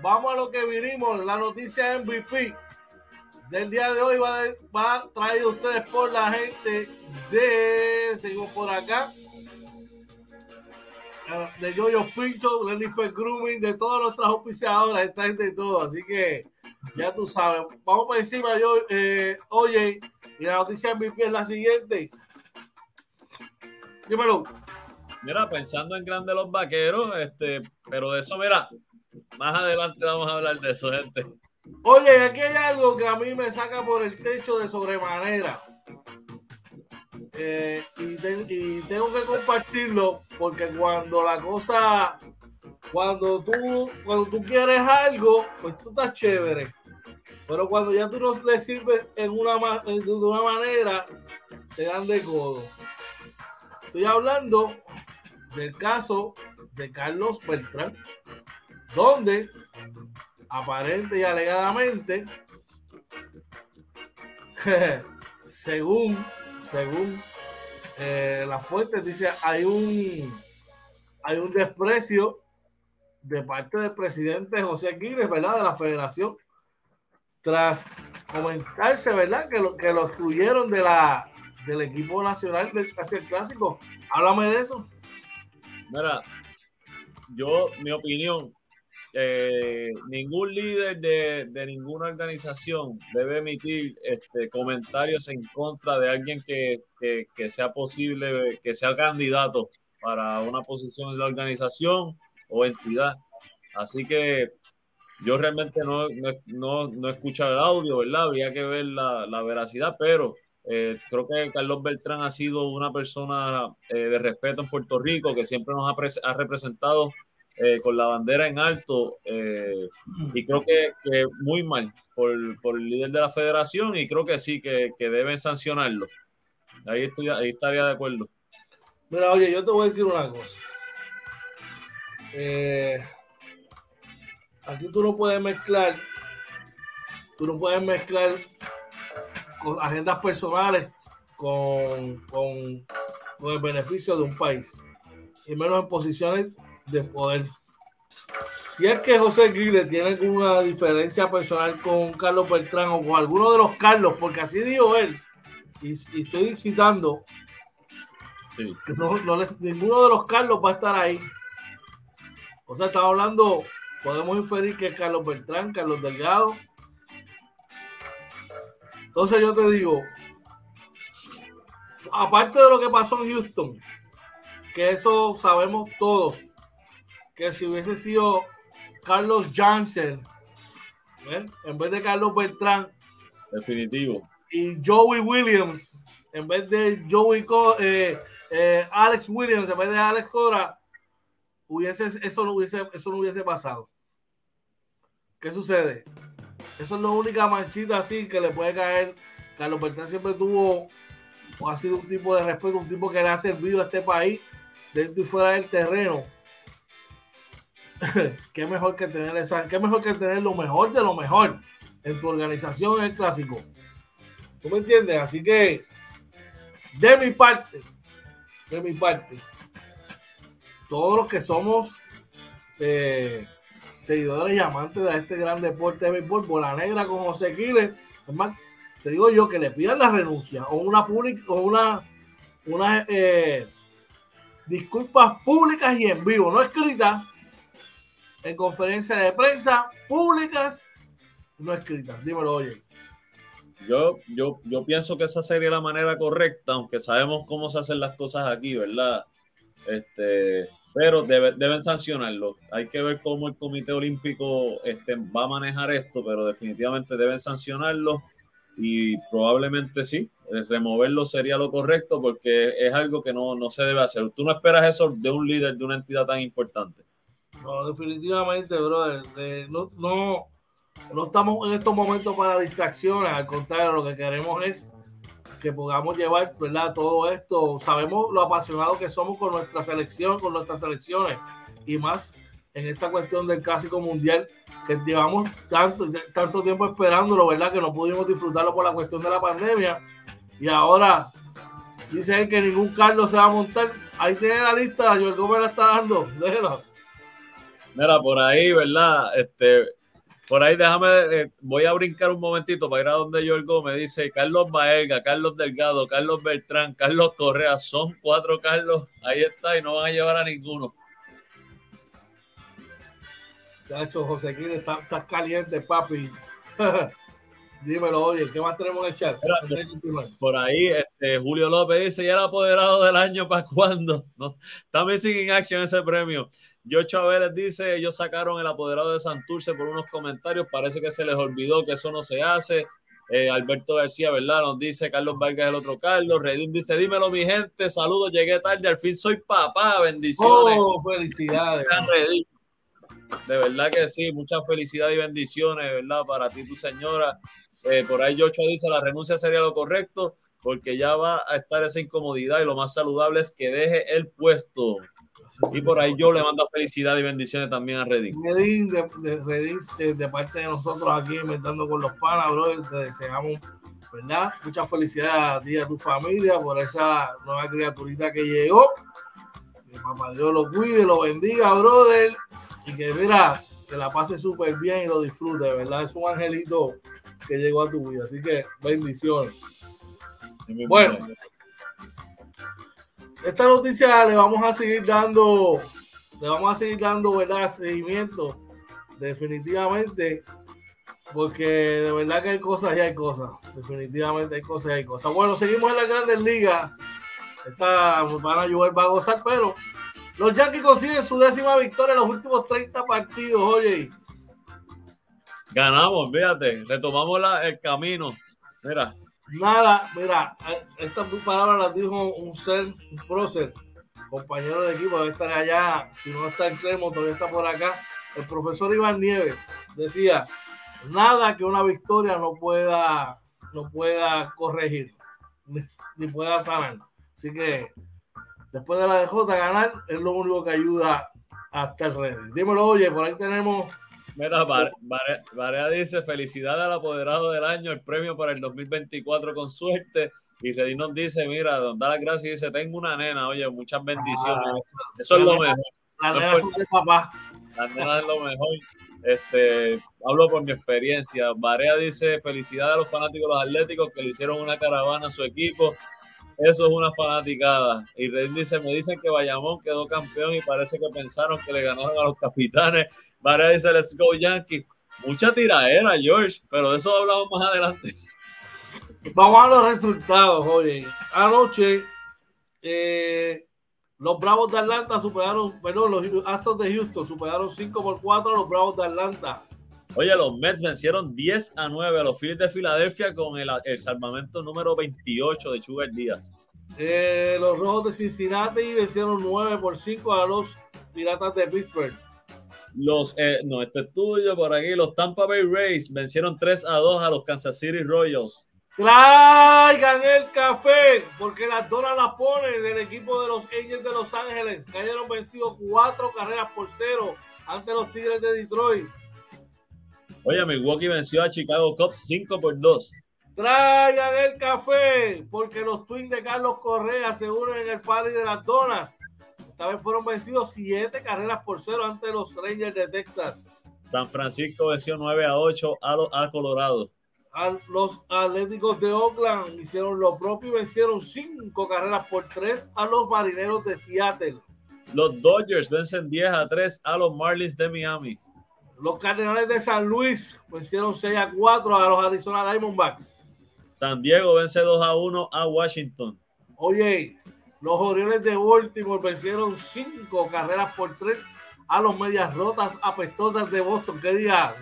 Vamos a lo que vinimos. La noticia MVP del día de hoy va, de, va traído a ustedes por la gente de. Seguimos por acá. eh, De Yoyo Pincho, Lenny Grooming, de todas nuestras auspiciadoras, esta gente y todo. Así que ya tú sabes. Vamos por encima, yo, eh, oye, y la noticia MVP es la siguiente. Dímelo.
Mira, pensando en grande los vaqueros, este, pero de eso, mira, más adelante vamos a hablar de eso, gente.
Oye, aquí hay algo que a mí me saca por el techo de sobremanera. Eh, y, te- y tengo que compartirlo porque cuando la cosa, cuando tú, cuando tú quieres algo, pues tú estás chévere. Pero cuando ya tú no le sirves en una, de una manera, te dan de codo. Estoy hablando del caso de Carlos Beltrán, donde aparente y alegadamente, [LAUGHS] según, según eh, las fuentes, dice, hay un, hay un desprecio de parte del presidente José Aquiles, ¿verdad? De la federación, tras comentarse, ¿verdad? Que lo, que lo excluyeron de la, del equipo nacional del el clásico. Háblame de eso.
Mira, yo, mi opinión, eh, ningún líder de, de ninguna organización debe emitir este, comentarios en contra de alguien que, que, que sea posible, que sea candidato para una posición en la organización o entidad. Así que yo realmente no, no, no, no el audio, ¿verdad? Habría que ver la, la veracidad, pero eh, creo que Carlos Beltrán ha sido una persona eh, de respeto en Puerto Rico que siempre nos ha, ha representado eh, con la bandera en alto eh, y creo que, que muy mal por, por el líder de la federación y creo que sí, que, que deben sancionarlo. Ahí, estoy, ahí estaría de acuerdo.
Mira, oye, yo te voy a decir una cosa. Eh, aquí tú no puedes mezclar, tú no puedes mezclar con agendas personales con, con, con el beneficio de un país, y menos en posiciones de poder. Si es que José Guille tiene alguna diferencia personal con Carlos Beltrán o con alguno de los Carlos, porque así dijo él, y, y estoy citando
Sí.
que no, no les- ninguno de los Carlos va a estar ahí. O sea, estaba hablando, podemos inferir que es Carlos Beltrán, Carlos Delgado. Entonces yo te digo, aparte de lo que pasó en Houston, que eso sabemos todos, que si hubiese sido Carlos Jansen, ¿eh? en vez de Carlos Beltrán,
Definitivo.
y Joey Williams, en vez de Joey Co- eh, eh, Alex Williams, en vez de Alex Cora, hubiese, eso, no hubiese, eso no hubiese pasado. ¿Qué sucede? Eso es la única manchita así que le puede caer. Carlos Beltrán siempre tuvo o ha sido un tipo de respeto, un tipo que le ha servido a este país dentro y fuera del terreno. [LAUGHS] qué mejor que tener esa, qué mejor que tener lo mejor de lo mejor en tu organización en el clásico. ¿Tú me entiendes? Así que, de mi parte, de mi parte, todos los que somos eh, seguidores y amantes de este gran deporte de béisbol, bola negra con José Quiles, es más, te digo yo que le pidan la renuncia o una pública o una, una eh, disculpas públicas y en vivo, no escritas, en conferencias de prensa públicas no escritas. Dímelo, oye.
Yo, yo, yo pienso que esa sería la manera correcta, aunque sabemos cómo se hacen las cosas aquí, ¿verdad? Este, pero deben sancionarlo. Hay que ver cómo el Comité Olímpico este, va a manejar esto, pero definitivamente deben sancionarlo y probablemente sí, eh, removerlo sería lo correcto porque es algo que no, no se debe hacer. Tú no esperas eso de un líder de una entidad tan importante.
No, definitivamente, brother. no, no, no estamos en estos momentos para distracciones, al contrario, lo que queremos es que podamos llevar ¿verdad? todo esto. Sabemos lo apasionados que somos con nuestra selección, con nuestras selecciones y más en esta cuestión del clásico mundial que llevamos tanto, tanto tiempo esperándolo, ¿verdad? Que no pudimos disfrutarlo por la cuestión de la pandemia y ahora dice él que ningún Carlos se va a montar. Ahí tiene la lista, Joel Gómez la está dando, déjelo.
Mira, por ahí, ¿verdad? Este, por ahí déjame, eh, voy a brincar un momentito para ir a donde Joel Gómez dice Carlos Baelga, Carlos Delgado, Carlos Beltrán, Carlos Correa, son cuatro Carlos, ahí está y no van a llevar a ninguno.
Chacho, José Quín, estás está caliente, papi. [LAUGHS] Dímelo, oye, ¿qué más tenemos en el chat?
por ahí, este, Julio López dice, ¿ya el apoderado del año para cuándo? No, está missing in action ese premio. Yo Vélez dice, ellos sacaron el apoderado de Santurce por unos comentarios, parece que se les olvidó que eso no se hace. Eh, Alberto García, ¿verdad? Nos dice Carlos Vargas, el otro Carlos. Redín dice, dímelo mi gente, saludos, llegué tarde, al fin soy papá, bendiciones.
Oh, felicidades.
De verdad que sí, muchas felicidades y bendiciones, ¿verdad? Para ti, tu señora. Eh, por ahí Joshua dice, la renuncia sería lo correcto porque ya va a estar esa incomodidad y lo más saludable es que deje el puesto. Y por ahí yo le mando felicidad y bendiciones también a Redín.
Redín, de, de, parte de nosotros aquí inventando con los panas, bro, te deseamos, ¿verdad? Muchas felicidades a ti y a tu familia por esa nueva criaturita que llegó. Que papá Dios lo cuide, lo bendiga, brother. Y que mira, que la pase súper bien y lo disfrute, ¿verdad? Es un angelito que llegó a tu vida. Así que bendiciones. bueno, esta noticia le vamos a seguir dando, le vamos a seguir dando, ¿verdad? Seguimiento, definitivamente, porque de verdad que hay cosas y hay cosas. Definitivamente hay cosas y hay cosas. Bueno, seguimos en las grandes ligas. Esta van a ayudar, va a gozar, pero los Yankees consiguen su décima victoria en los últimos 30 partidos, oye.
Ganamos, fíjate, retomamos el camino. Mira.
Nada, mira, estas palabras las dijo un ser, un prócer, compañero de equipo, debe estar allá, si no está en Clermont, todavía está por acá. El profesor Iván Nieves decía, nada que una victoria no pueda, no pueda corregir, ni, pueda sanar. Así que después de la DJ ganar es lo único que ayuda hasta el ready. Dímelo, oye, por ahí tenemos
Mira, Varea dice: Felicidades al apoderado del año, el premio para el 2024 con suerte. Y Reddy nos dice: Mira, don da las gracias y dice: Tengo una nena, oye, muchas bendiciones. Ah, Eso es lo mejor.
La nena es de papá.
La nena es lo mejor. Este, hablo por mi experiencia. Varea dice: Felicidades a los fanáticos de los Atléticos que le hicieron una caravana a su equipo. Eso es una fanaticada. Y Reddy dice: Me dicen que Bayamón quedó campeón y parece que pensaron que le ganaron a los capitanes Varea dice, let's go Yankee. Mucha tiraera, George, pero de eso hablamos más adelante.
Vamos a los resultados, oye. Anoche, eh, los Bravos de Atlanta superaron, perdón, los Astros de Houston superaron 5 por 4 a los Bravos de Atlanta.
Oye, los Mets vencieron 10 a 9 a los Phillies de Filadelfia con el, salvamento número 28 de Sugar Díaz.
Eh, los Rojos de Cincinnati vencieron 9 por 5 a los Piratas de Pittsburgh.
Los, eh, no, este es tuyo por aquí. Los Tampa Bay Rays vencieron 3 a 2 a los Kansas City Royals.
Traigan el café, porque las donas las ponen del equipo de los Angels de Los Ángeles. Cayeron vencidos cuatro carreras por cero ante los Tigres de Detroit.
Oye, Milwaukee venció a Chicago Cubs 5 por 2.
Traigan el café, porque los Twins de Carlos Correa se unen en el party de las donas. Esta vez fueron vencidos siete carreras por cero ante los Rangers de Texas.
San Francisco venció 9 a 8 a, a Colorado.
los Atléticos de Oakland hicieron lo propio y vencieron cinco carreras por tres a los Marineros de Seattle.
Los Dodgers vencen 10 a 3 a los Marlins de Miami.
Los Cardenales de San Luis vencieron 6 a 4 a los Arizona Diamondbacks.
San Diego vence 2 a 1 a Washington.
Oye, los Orioles de Baltimore vencieron 5 carreras por 3 a los Medias Rotas apestosas de Boston. ¿Qué día?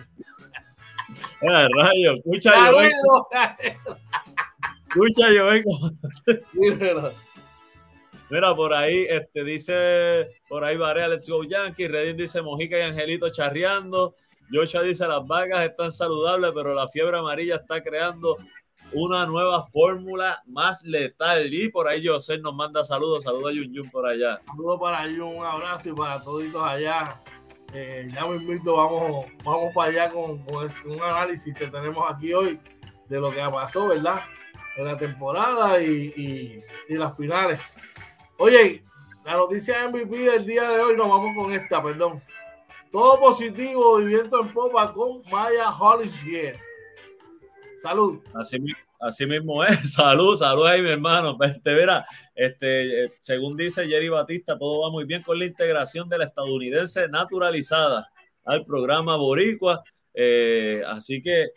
Eh, rayo, escucha yo vengo. [LAUGHS] Escucha yo vengo. Mira, por ahí este, dice, por ahí Varea, Let's Go Yankee. Redin dice Mojica y Angelito charreando. Joshua dice las vagas están saludables, pero la fiebre amarilla está creando una nueva fórmula más letal. Y por ahí José nos manda saludos. Saludos a Yun Yun por allá.
Saludos para Yun, un abrazo y para toditos allá. Eh, ya mismo vamos, vamos para allá con, un análisis que tenemos aquí hoy de lo que pasó, ¿verdad? En la temporada y, y, las finales. Oye, la noticia MVP del día de hoy, nos vamos con esta, perdón. Todo positivo y viento en popa con Maya Hollingshead. Salud.
Así, así mismo es. [LAUGHS] Salud, salud ahí, mi hermano. [LAUGHS] Este, verá, este, eh, según dice Jerry Batista, todo va muy bien con la integración de la estadounidense naturalizada al programa Boricua. Eh, así que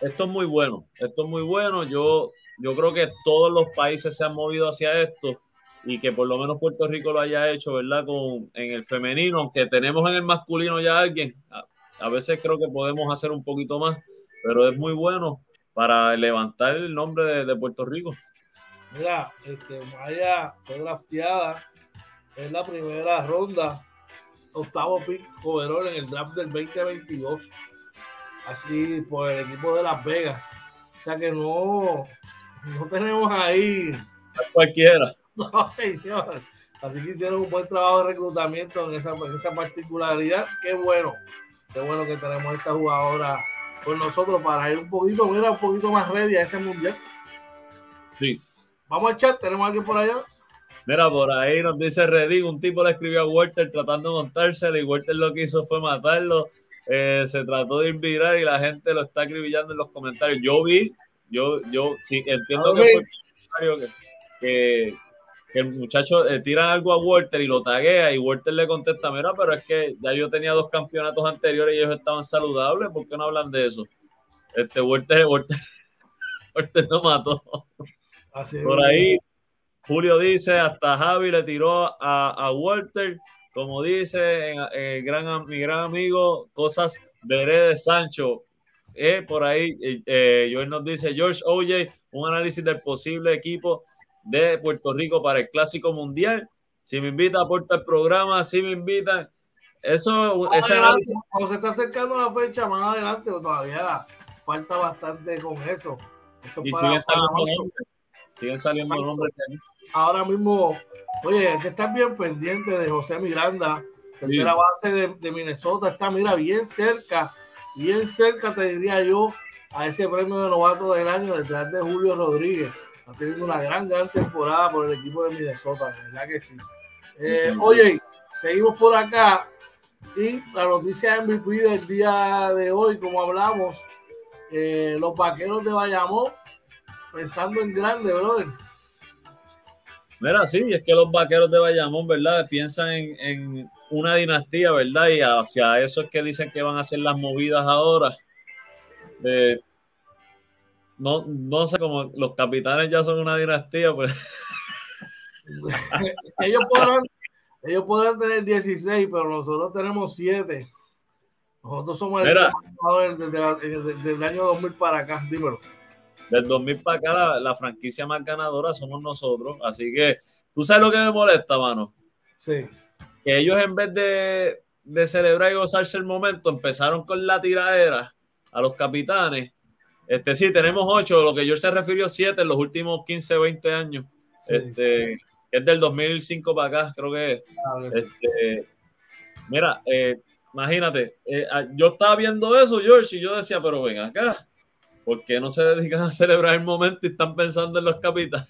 esto es muy bueno. Esto es muy bueno. Yo, yo creo que todos los países se han movido hacia esto y que por lo menos Puerto Rico lo haya hecho, ¿verdad? Con, en el femenino, aunque tenemos en el masculino ya alguien, a, a veces creo que podemos hacer un poquito más pero es muy bueno para levantar el nombre de, Puerto Rico.
Mira, este, Maya fue drafteada en la primera ronda, octavo pick overall en el draft del 2022, así por el equipo de Las Vegas. O sea que no, no tenemos ahí.
cualquiera. [LAUGHS]
No, señor. Así que hicieron un buen trabajo de reclutamiento en esa, en esa particularidad. Qué bueno, qué bueno que tenemos esta jugadora con nosotros para ir un poquito, mira, un poquito más ready a ese mundial.
Sí.
Vamos a echar, tenemos alguien por allá.
Mira, por ahí nos dice Reddy, un tipo le escribió a Walter tratando de montárselo y Walter lo que hizo fue matarlo. Eh, se trató de invitar y la gente lo está acribillando en los comentarios. Yo vi, yo, yo sí entiendo que, fue que, el muchacho eh, tira algo a Walter y lo taguea y Walter le contesta, mira, pero es que ya yo tenía dos campeonatos anteriores y ellos estaban saludables, ¿por qué no hablan de eso? Este Walter, Walter, [LAUGHS] Walter no mató. Por ahí, Julio dice, hasta Javi le tiró a, a Walter, como dice eh, gran, mi gran amigo, cosas de Sancho. Eh, por ahí, eh, Joel nos dice, George OJ, un análisis del posible equipo de Puerto Rico para el Clásico Mundial. Si me invita aporta el programa, si me invitan. Eso, ese
Cuando se está acercando la fecha más adelante, todavía falta bastante con eso.
y siguen, saliendo nombres, siguen saliendo nombres.
Ahora mismo, oye, hay que estar bien pendiente de José Miranda, tercera base de, de, Minnesota. Está, mira, bien cerca, bien cerca, te diría yo, a ese premio de novato del año detrás de Julio Rodríguez ha tenido una gran, gran temporada por el equipo de Minnesota, verdad que sí. Eh, oye, seguimos por acá y la noticia MVP del día de hoy, como hablamos, eh, los vaqueros de Bayamón, pensando en grande, brother.
Mira, sí, es que los vaqueros de Bayamón, ¿verdad? Piensan en, en, una dinastía, ¿verdad? Y hacia eso es que dicen que van a hacer las movidas ahora. De, no, no sé, como los capitanes ya son una dinastía, pues. [LAUGHS]
ellos, podrán, ellos podrán tener 16, pero nosotros tenemos 7. Nosotros somos el desde, desde, el año 2000 para acá, dímelo.
Del 2000 para acá, la, franquicia más ganadora somos nosotros. Así que, ¿tú sabes lo que me molesta, mano?
Sí.
Que ellos, en vez de, de celebrar y gozarse el momento, empezaron con la tiradera a los capitanes este, sí, tenemos ocho, lo que yo se refirió siete en los últimos 15, 20 años. Este, es del 2005 para acá, creo que es. Ah, este, mira, eh, imagínate, eh, ah, yo estaba viendo eso, George, y yo decía, pero ven acá, ¿por qué no se dedican a celebrar el momento y están pensando en los capitales?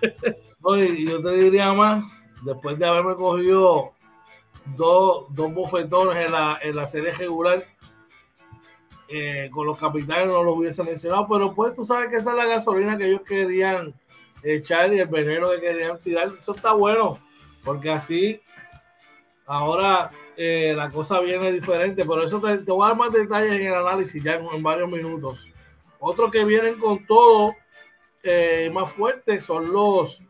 [LAUGHS]
Oye, yo te diría más, después de haberme cogido dos, dos bofetones en la, en la serie regular, eh, con los capitanes no lo hubiese mencionado, pero pues tú sabes que esa es la gasolina que ellos querían echar y el veneno que querían tirar. Eso está bueno, porque así ahora eh, la cosa viene diferente, pero eso te, voy a dar más detalles en el análisis ya en, varios minutos. Otros que vienen con todo eh, más fuerte son los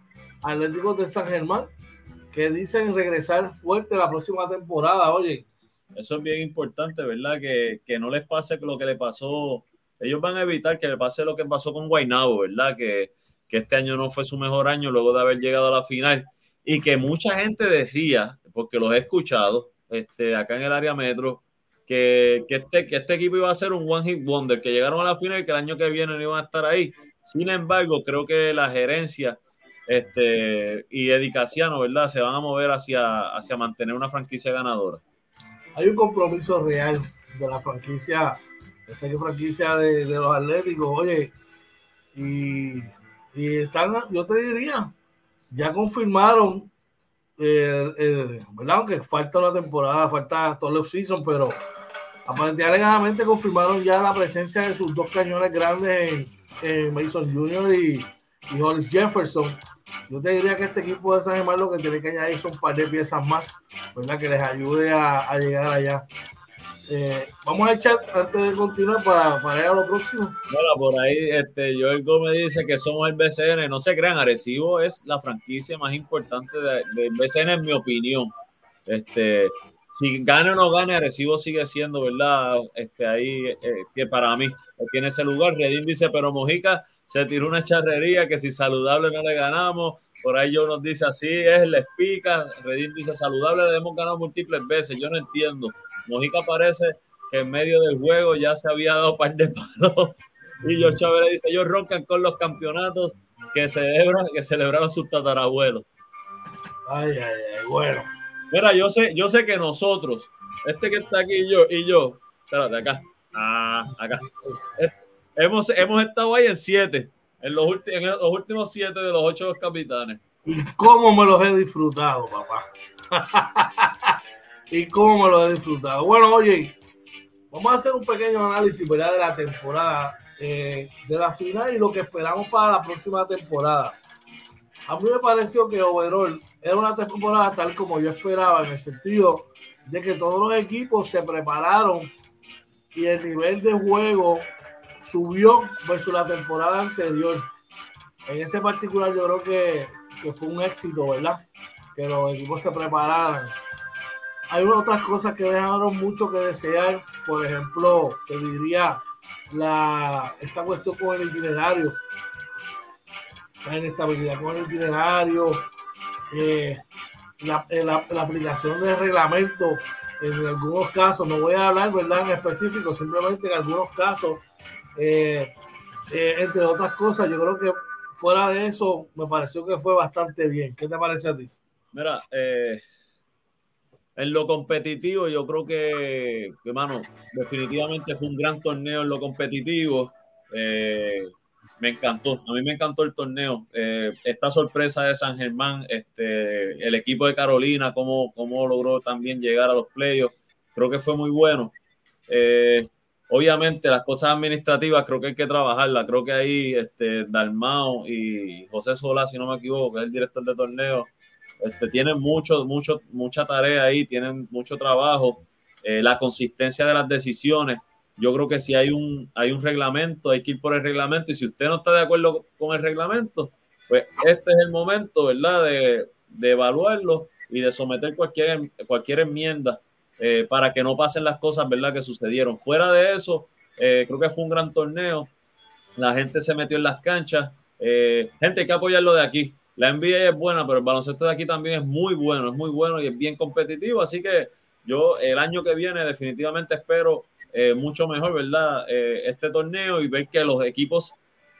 Atléticos de San Germán, que dicen regresar fuerte la próxima temporada. Oye,
eso es bien importante, ¿verdad? Que, que no les pase lo que le pasó. Ellos van a evitar que le pase lo que pasó con Guaynabo, ¿verdad? Que, que este año no fue su mejor año luego de haber llegado a la final y que mucha gente decía, porque los he escuchado, este, acá en el área metro, que, este, que este equipo iba a ser un one hit wonder, que llegaron a la final y que el año que viene no iban a estar ahí. Sin embargo, creo que la gerencia este, y Edicaciano, ¿verdad? Se van a mover hacia, hacia mantener una franquicia ganadora.
Hay un compromiso real de la franquicia, esta franquicia de, los Atléticos, oye, y, están, yo te diría, ya confirmaron eh, ¿verdad? Aunque falta una temporada, falta todo el season, pero aparentemente confirmaron ya la presencia de sus dos cañones grandes en, Mason Jr. y, y Hollis Jefferson. Yo te diría que este equipo de San Germán lo que tiene que añadir son un par de piezas más, ¿verdad? Que les ayude a, llegar allá. Eh, vamos al chat antes de continuar para, para ir a lo próximo.
Bueno, por ahí este, Joel Gómez dice que somos el BCN. No se crean, Arecibo es la franquicia más importante del BCN, en mi opinión. Este, si gane o no gane, Arecibo sigue siendo, ¿verdad? Este, ahí, eh, que para mí, tiene ese lugar. Redín dice, pero Mojica se tiró una charrería que si saludable no le ganamos. Por ahí yo nos dice así, es, les pica. Redín dice, saludable le hemos ganado múltiples veces. Yo no entiendo. Mojica parece que en medio del juego ya se había dado par de palos. Y yo Chávez dice, ellos roncan con los campeonatos que celebran, que celebraron sus tatarabuelos.
Ay, ay, ay, bueno.
Mira, yo sé, yo sé que nosotros, este que está aquí y yo, y yo, espérate, acá, ah, acá, hemos, hemos estado ahí en siete, en los, los últimos siete de los ocho capitanes.
¿Y cómo me los he disfrutado, papá? [LAUGHS] y cómo me lo he disfrutado. Bueno, oye, vamos a hacer un pequeño análisis ¿verdad? de la temporada, eh, de la final y lo que esperamos para la próxima temporada. A mí me pareció que overall era una temporada tal como yo esperaba, en el sentido de que todos los equipos se prepararon y el nivel de juego subió versus la temporada anterior. En ese particular yo creo que, fue un éxito, ¿verdad? Que los equipos se prepararan hay otras cosas que dejaron mucho que desear. Por ejemplo, te diría la, esta cuestión con el itinerario, la inestabilidad con el itinerario, eh, eh, la, aplicación del reglamento en algunos casos, no voy a hablar ¿verdad? en específico, simplemente en algunos casos, eh, entre otras cosas, yo creo que fuera de eso me pareció que fue bastante bien. ¿Qué te parece a ti?
Mira, eh, en lo competitivo, yo creo que, hermano, definitivamente fue un gran torneo en lo competitivo. Eh, me encantó, a mí me encantó el torneo. Eh, esta sorpresa de San Germán, este, el equipo de Carolina, cómo, cómo logró también llegar a los playoffs, creo que fue muy bueno. Eh, obviamente las cosas administrativas creo que hay que trabajarlas. Creo que ahí este, Dalmao y José Solá, si no me equivoco, que es el director de torneo, este, tienen mucho, mucho, mucha tarea ahí, tienen mucho trabajo. Eh, la consistencia de las decisiones. Yo creo que si hay un, hay un reglamento, hay que ir por el reglamento. Y si usted no está de acuerdo con el reglamento, pues este es el momento, ¿verdad?, de, de evaluarlo y de someter cualquier, cualquier enmienda eh, para que no pasen las cosas, ¿verdad?, que sucedieron. Fuera de eso, eh, creo que fue un gran torneo. La gente se metió en las canchas. gente, hay que apoyarlo de aquí. La NBA es buena, pero el baloncesto de aquí también es muy bueno, es muy bueno y es bien competitivo. Así que yo el año que viene definitivamente espero eh, mucho mejor, ¿verdad? Eh, este torneo y ver que los equipos,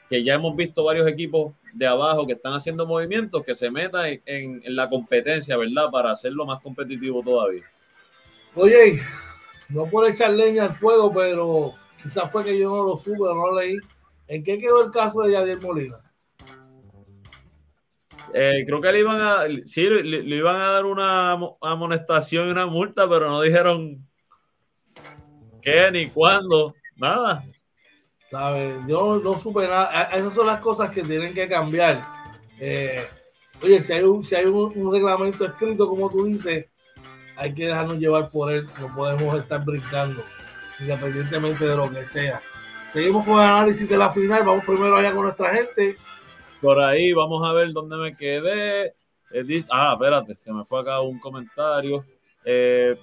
que ya hemos visto varios equipos de abajo que están haciendo movimientos, que se metan en, la competencia, ¿verdad? Para hacerlo más competitivo todavía.
Oye, no por echar leña al fuego, pero quizás fue que yo no lo supe, no lo leí. ¿En qué quedó el caso de Yadier Molina?
Eh, creo que le iban a, sí, le, iban a dar una amonestación y una multa, pero no dijeron qué ni cuándo. nada.
Yo no supe nada. Esas son las cosas que tienen que cambiar. Eh, oye, si hay, un, si hay un, reglamento escrito, como tú dices, hay que dejarnos llevar por él. No podemos estar brincando, independientemente de lo que sea. Seguimos con el análisis de la final. Vamos primero allá con nuestra gente.
Por ahí, vamos a ver dónde me quedé. Eh, ah, espérate, se me fue acá un comentario. Eh,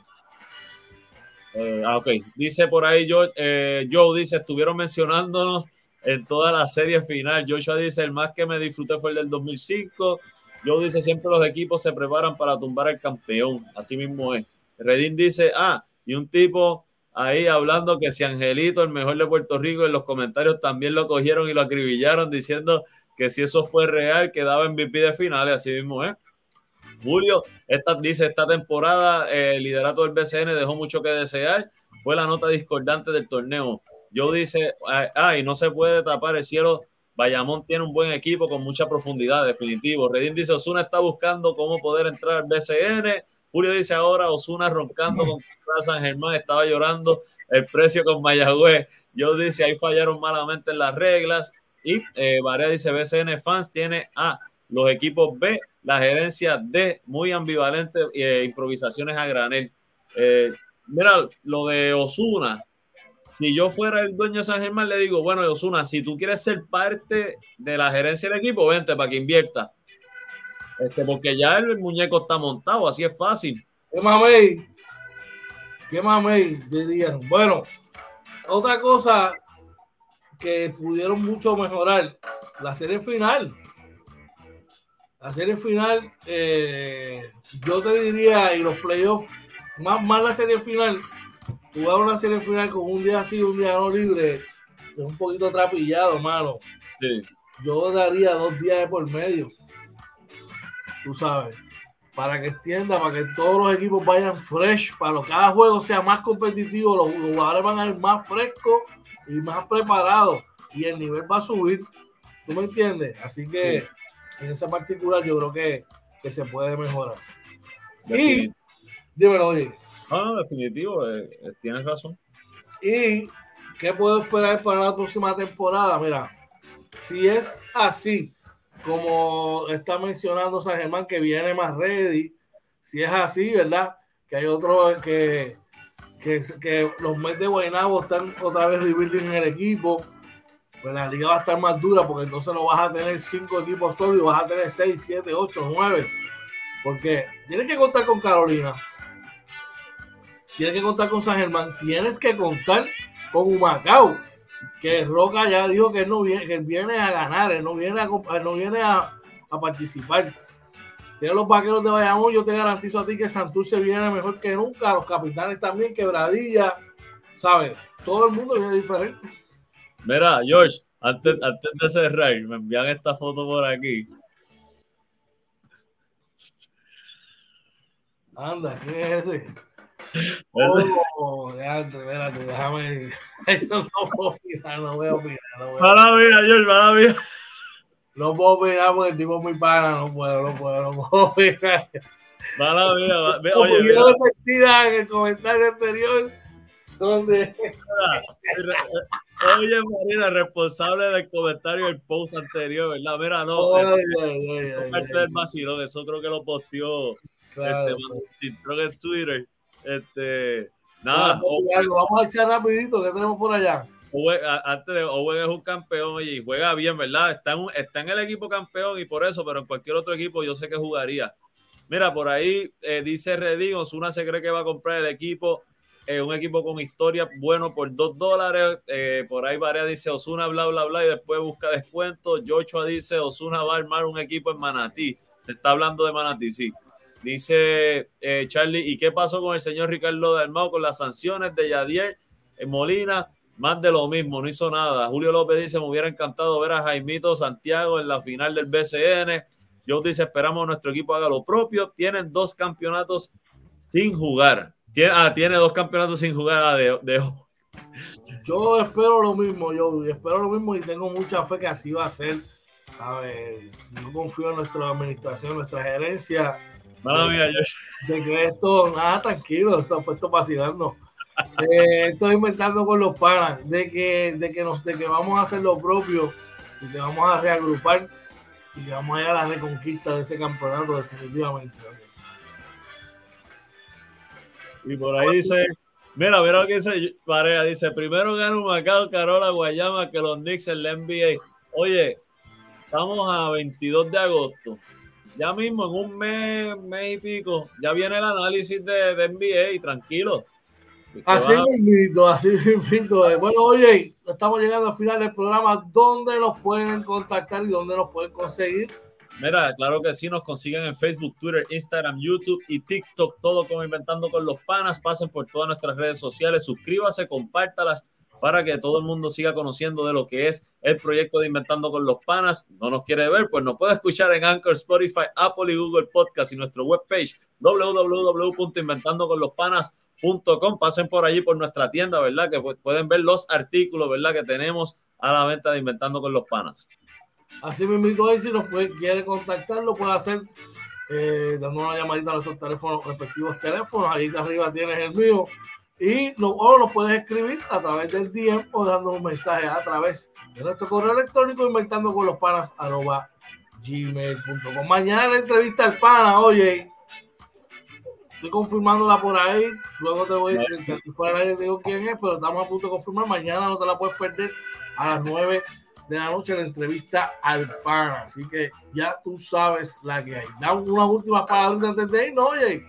eh, ah, ok. Dice por ahí Joe, eh, Joe, dice, estuvieron mencionándonos en toda la serie final. Joshua dice, el más que me disfruté fue el del 2005. Joe dice, siempre los equipos se preparan para tumbar al campeón. Así mismo es. Redín dice, ah, y un tipo ahí hablando que si Angelito, el mejor de Puerto Rico, en los comentarios también lo cogieron y lo acribillaron diciendo que si eso fue real, quedaba MVP de finales. Así mismo es. Julio esta, dice, esta temporada el liderato del BCN dejó mucho que desear. Fue la nota discordante del torneo. Yo dice, ay, no se puede tapar el cielo. Bayamón tiene un buen equipo con mucha profundidad, definitivo. Redín dice, Osuna está buscando cómo poder entrar al BCN. Julio dice ahora, Osuna roncando con San Germán, estaba llorando el precio con Mayagüez. Yo dice, ahí fallaron malamente en las reglas. Y eh, dice, BCN Fans tiene a los equipos B, la gerencia D, muy ambivalente, eh, improvisaciones a granel. Eh, mira, lo de Osuna, si yo fuera el dueño de San Germán, le digo, bueno, Osuna, si tú quieres ser parte de la gerencia del equipo, vente para que invierta. Este, porque ya el, muñeco está montado, así es fácil.
¿Qué mamey? ¿Qué mamey? Dirían. Bueno, otra cosa que pudieron mucho mejorar, la serie final la serie final, eh, yo te diría, y los playoffs, más, más la serie final, jugar una serie final con un día así, un día no libre, es un poquito trapillado, mano. Yo daría dos días de por medio. Tú sabes. Para que extienda, para que todos los equipos vayan fresh, para que cada juego sea más competitivo, los jugadores van a ir más frescos y más preparados. Y el nivel va a subir. ¿Tú me entiendes? Así que en esa particular yo creo que, se puede mejorar. Y, dímelo, oye.
Ah, definitivo, eh, eh, tienes razón.
¿Y qué puedo esperar para la próxima temporada? Mira, si es así, como está mencionando San Germán, que viene más ready, si es así, ¿verdad? Que hay otro que, que, los Mets de Guaynabo están otra vez rebuilding en el equipo pues la liga va a estar más dura porque entonces no vas a tener cinco equipos sólidos, vas a tener seis, siete, ocho, nueve. Porque tienes que contar con Carolina, tienes que contar con San Germán, tienes que contar con Humacao, que Roca ya dijo que él no viene, que viene a ganar, él no viene a, no viene a, participar. Tienes los vaqueros de Bayamón, yo te garantizo a ti que Santurce viene mejor que nunca, los capitanes también, quebradilla, ¿sabes? Todo el mundo viene diferente.
Mira, George, antes, antes de cerrar, me envían esta foto por aquí.
Anda, ¿quién es ese? Oh, [LAUGHS] espérate, déjame. [LAUGHS] No, puedo opinar, no voy a opinar. No voy a
mía, George, mía.
No puedo opinar porque el tipo es muy pana, no puedo, no puedo, no puedo opinar.
Para mía,
oye, mira. en el comentario anterior son de.
Oye, Marina, responsable del comentario del post anterior, ¿verdad? Mira, no. Ay, del eso creo que lo posteó. Este, creo que en Twitter. Este, nada.
Vamos, a echar rapidito, ¿qué tenemos por allá?
antes de Owen es un campeón y juega bien, ¿verdad? Está en, está en el equipo campeón y por eso, pero en cualquier otro equipo yo sé que jugaría. Mira, por ahí eh, dice Redín, Osuna se cree que va a comprar el equipo eh, un equipo con historia bueno por dos dólares. Eh, por ahí Varea dice Osuna, bla, bla, bla, y después busca descuento. Joshua dice Osuna va a armar un equipo en Manatí. Se está hablando de Manatí, sí. Dice eh, Charlie, ¿y qué pasó con el señor Ricardo Dalmao con las sanciones de Yadier en Molina? Más de lo mismo, no hizo nada. Julio López dice, me hubiera encantado ver a Jaimito Santiago en la final del BCN. Yo dice, esperamos nuestro equipo haga lo propio. Tienen dos campeonatos sin jugar. Tiene, ah, tiene dos campeonatos sin jugar ah, de,
Yo espero lo mismo, yo espero lo mismo y tengo mucha fe que así va a ser. Yo confío en nuestra administración, nuestra gerencia.
Mala
de, de que esto, nada, tranquilo, se ha puesto vacilando. Eh, estoy inventando con los panas de que, de, que nos, de que vamos a hacer lo propio y que vamos a reagrupar y que vamos a ir a la reconquista de ese campeonato definitivamente.
Y por ahí dice, mira, mira lo que dice Pareja, dice, primero gana un Macao, Carola, Guayama que los Knicks en la NBA. Oye, estamos a 22 de agosto. Ya mismo, en un mes, mes y pico, ya viene el análisis de, de NBA y tranquilo.
Así mismo, así mismo. Bueno, oye, estamos llegando al final del programa. ¿Dónde nos pueden contactar y dónde nos pueden conseguir?
Mira, claro que sí, nos consiguen en Facebook, Twitter, Instagram, YouTube y TikTok, todo como Inventando con los Panas. Pasen por todas nuestras redes sociales, suscríbase, compártalas para que todo el mundo siga conociendo de lo que es el proyecto de Inventando con los Panas. No nos quiere ver, pues nos puede escuchar en Anchor, Spotify, Apple y Google Podcast y nuestro webpage www.inventandoconlospanas.com. Pasen por allí por nuestra tienda, ¿verdad? Que pueden ver los artículos, ¿verdad? Que tenemos a la venta de Inventando con los Panas.
Así mismo, si nos quiere contactar, lo puede hacer eh, dando una llamadita a nuestros teléfonos, respectivos teléfonos. Ahí arriba tienes el mío. Y lo, o lo puedes escribir a través del DM o dando un mensaje a través de nuestro correo electrónico inventando con los panas arroba gmail.com. Mañana la entrevista al pana, oye. Estoy confirmándola por ahí. Luego te voy a decir fuera te digo quién es, pero estamos a punto de confirmar. Mañana no te la puedes perder a las 9 de la noche la entrevista al pana. Así que ya tú sabes la que hay. Da unas últimas palabras antes de ir, ¿no? Oye.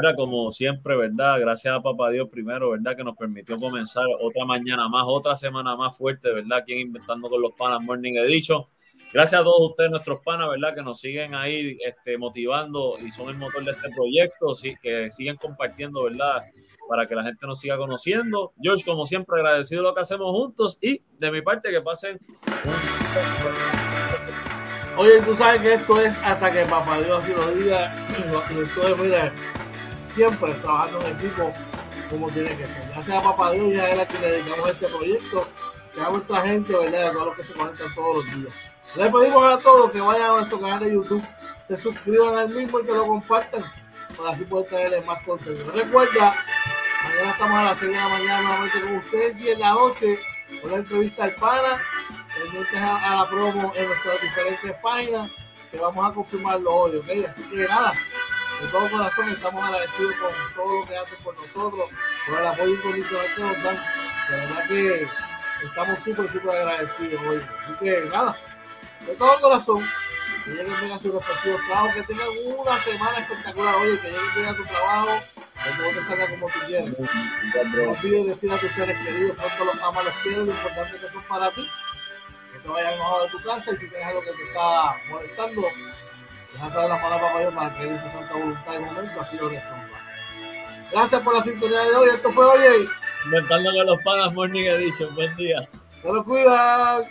Era como siempre, ¿verdad? Gracias a Papá Dios primero, ¿verdad? Que nos permitió comenzar otra mañana más, otra semana más fuerte, ¿verdad? Aquí Inventando con los Panas Morning Edition. Gracias a todos ustedes, nuestros panas, ¿verdad? Que nos siguen ahí este, motivando y son el motor de este proyecto, sí, que siguen compartiendo, ¿verdad? Para que la gente nos siga conociendo. George, como siempre, agradecido lo que hacemos juntos y de mi parte que pasen.
Oye, tú sabes que esto es hasta que Papá Dios así lo diga. [CLEARS THROAT] Esto es, mira, siempre trabajando en equipo como tiene que ser. Gracias a Papá Dios y a él a que le dedicamos este proyecto. Sea nuestra gente, ¿verdad? A todos los que se conectan todos los días. Le pedimos a todos que vayan a nuestro canal de YouTube, se suscriban al mismo y que lo compartan para así poder traerles más contenido. Recuerda, mañana estamos a las 6 de la mañana nuevamente con ustedes y en la noche la entrevista al pana, pendientes a, la promo en nuestras diferentes páginas que vamos a confirmarlo hoy, ¿ok? Así que nada, de todo corazón estamos agradecidos con todo lo que hacen por nosotros, por el apoyo incondicional que nos dan. De verdad que estamos súper, súper agradecidos hoy. Así que nada, de todo corazón, que lleguen bien a sus respectivos trabajos, que tengan una semana espectacular, oye, que lleguen bien a tu trabajo, que todo te salga como tú quieres. No olvides decir a tus seres queridos cuánto los amas, los quieres, lo importante que son para ti. Que te vayas enojado de tu casa y si tienes algo que te está molestando, Deja saber la palabra mayor para que su santa voluntad de momento así lo resuelva. Gracias por la sintonía de hoy. Esto fue Oye.
Inventando con los panas Morning Edition. Buen día.
Se lo cuidan.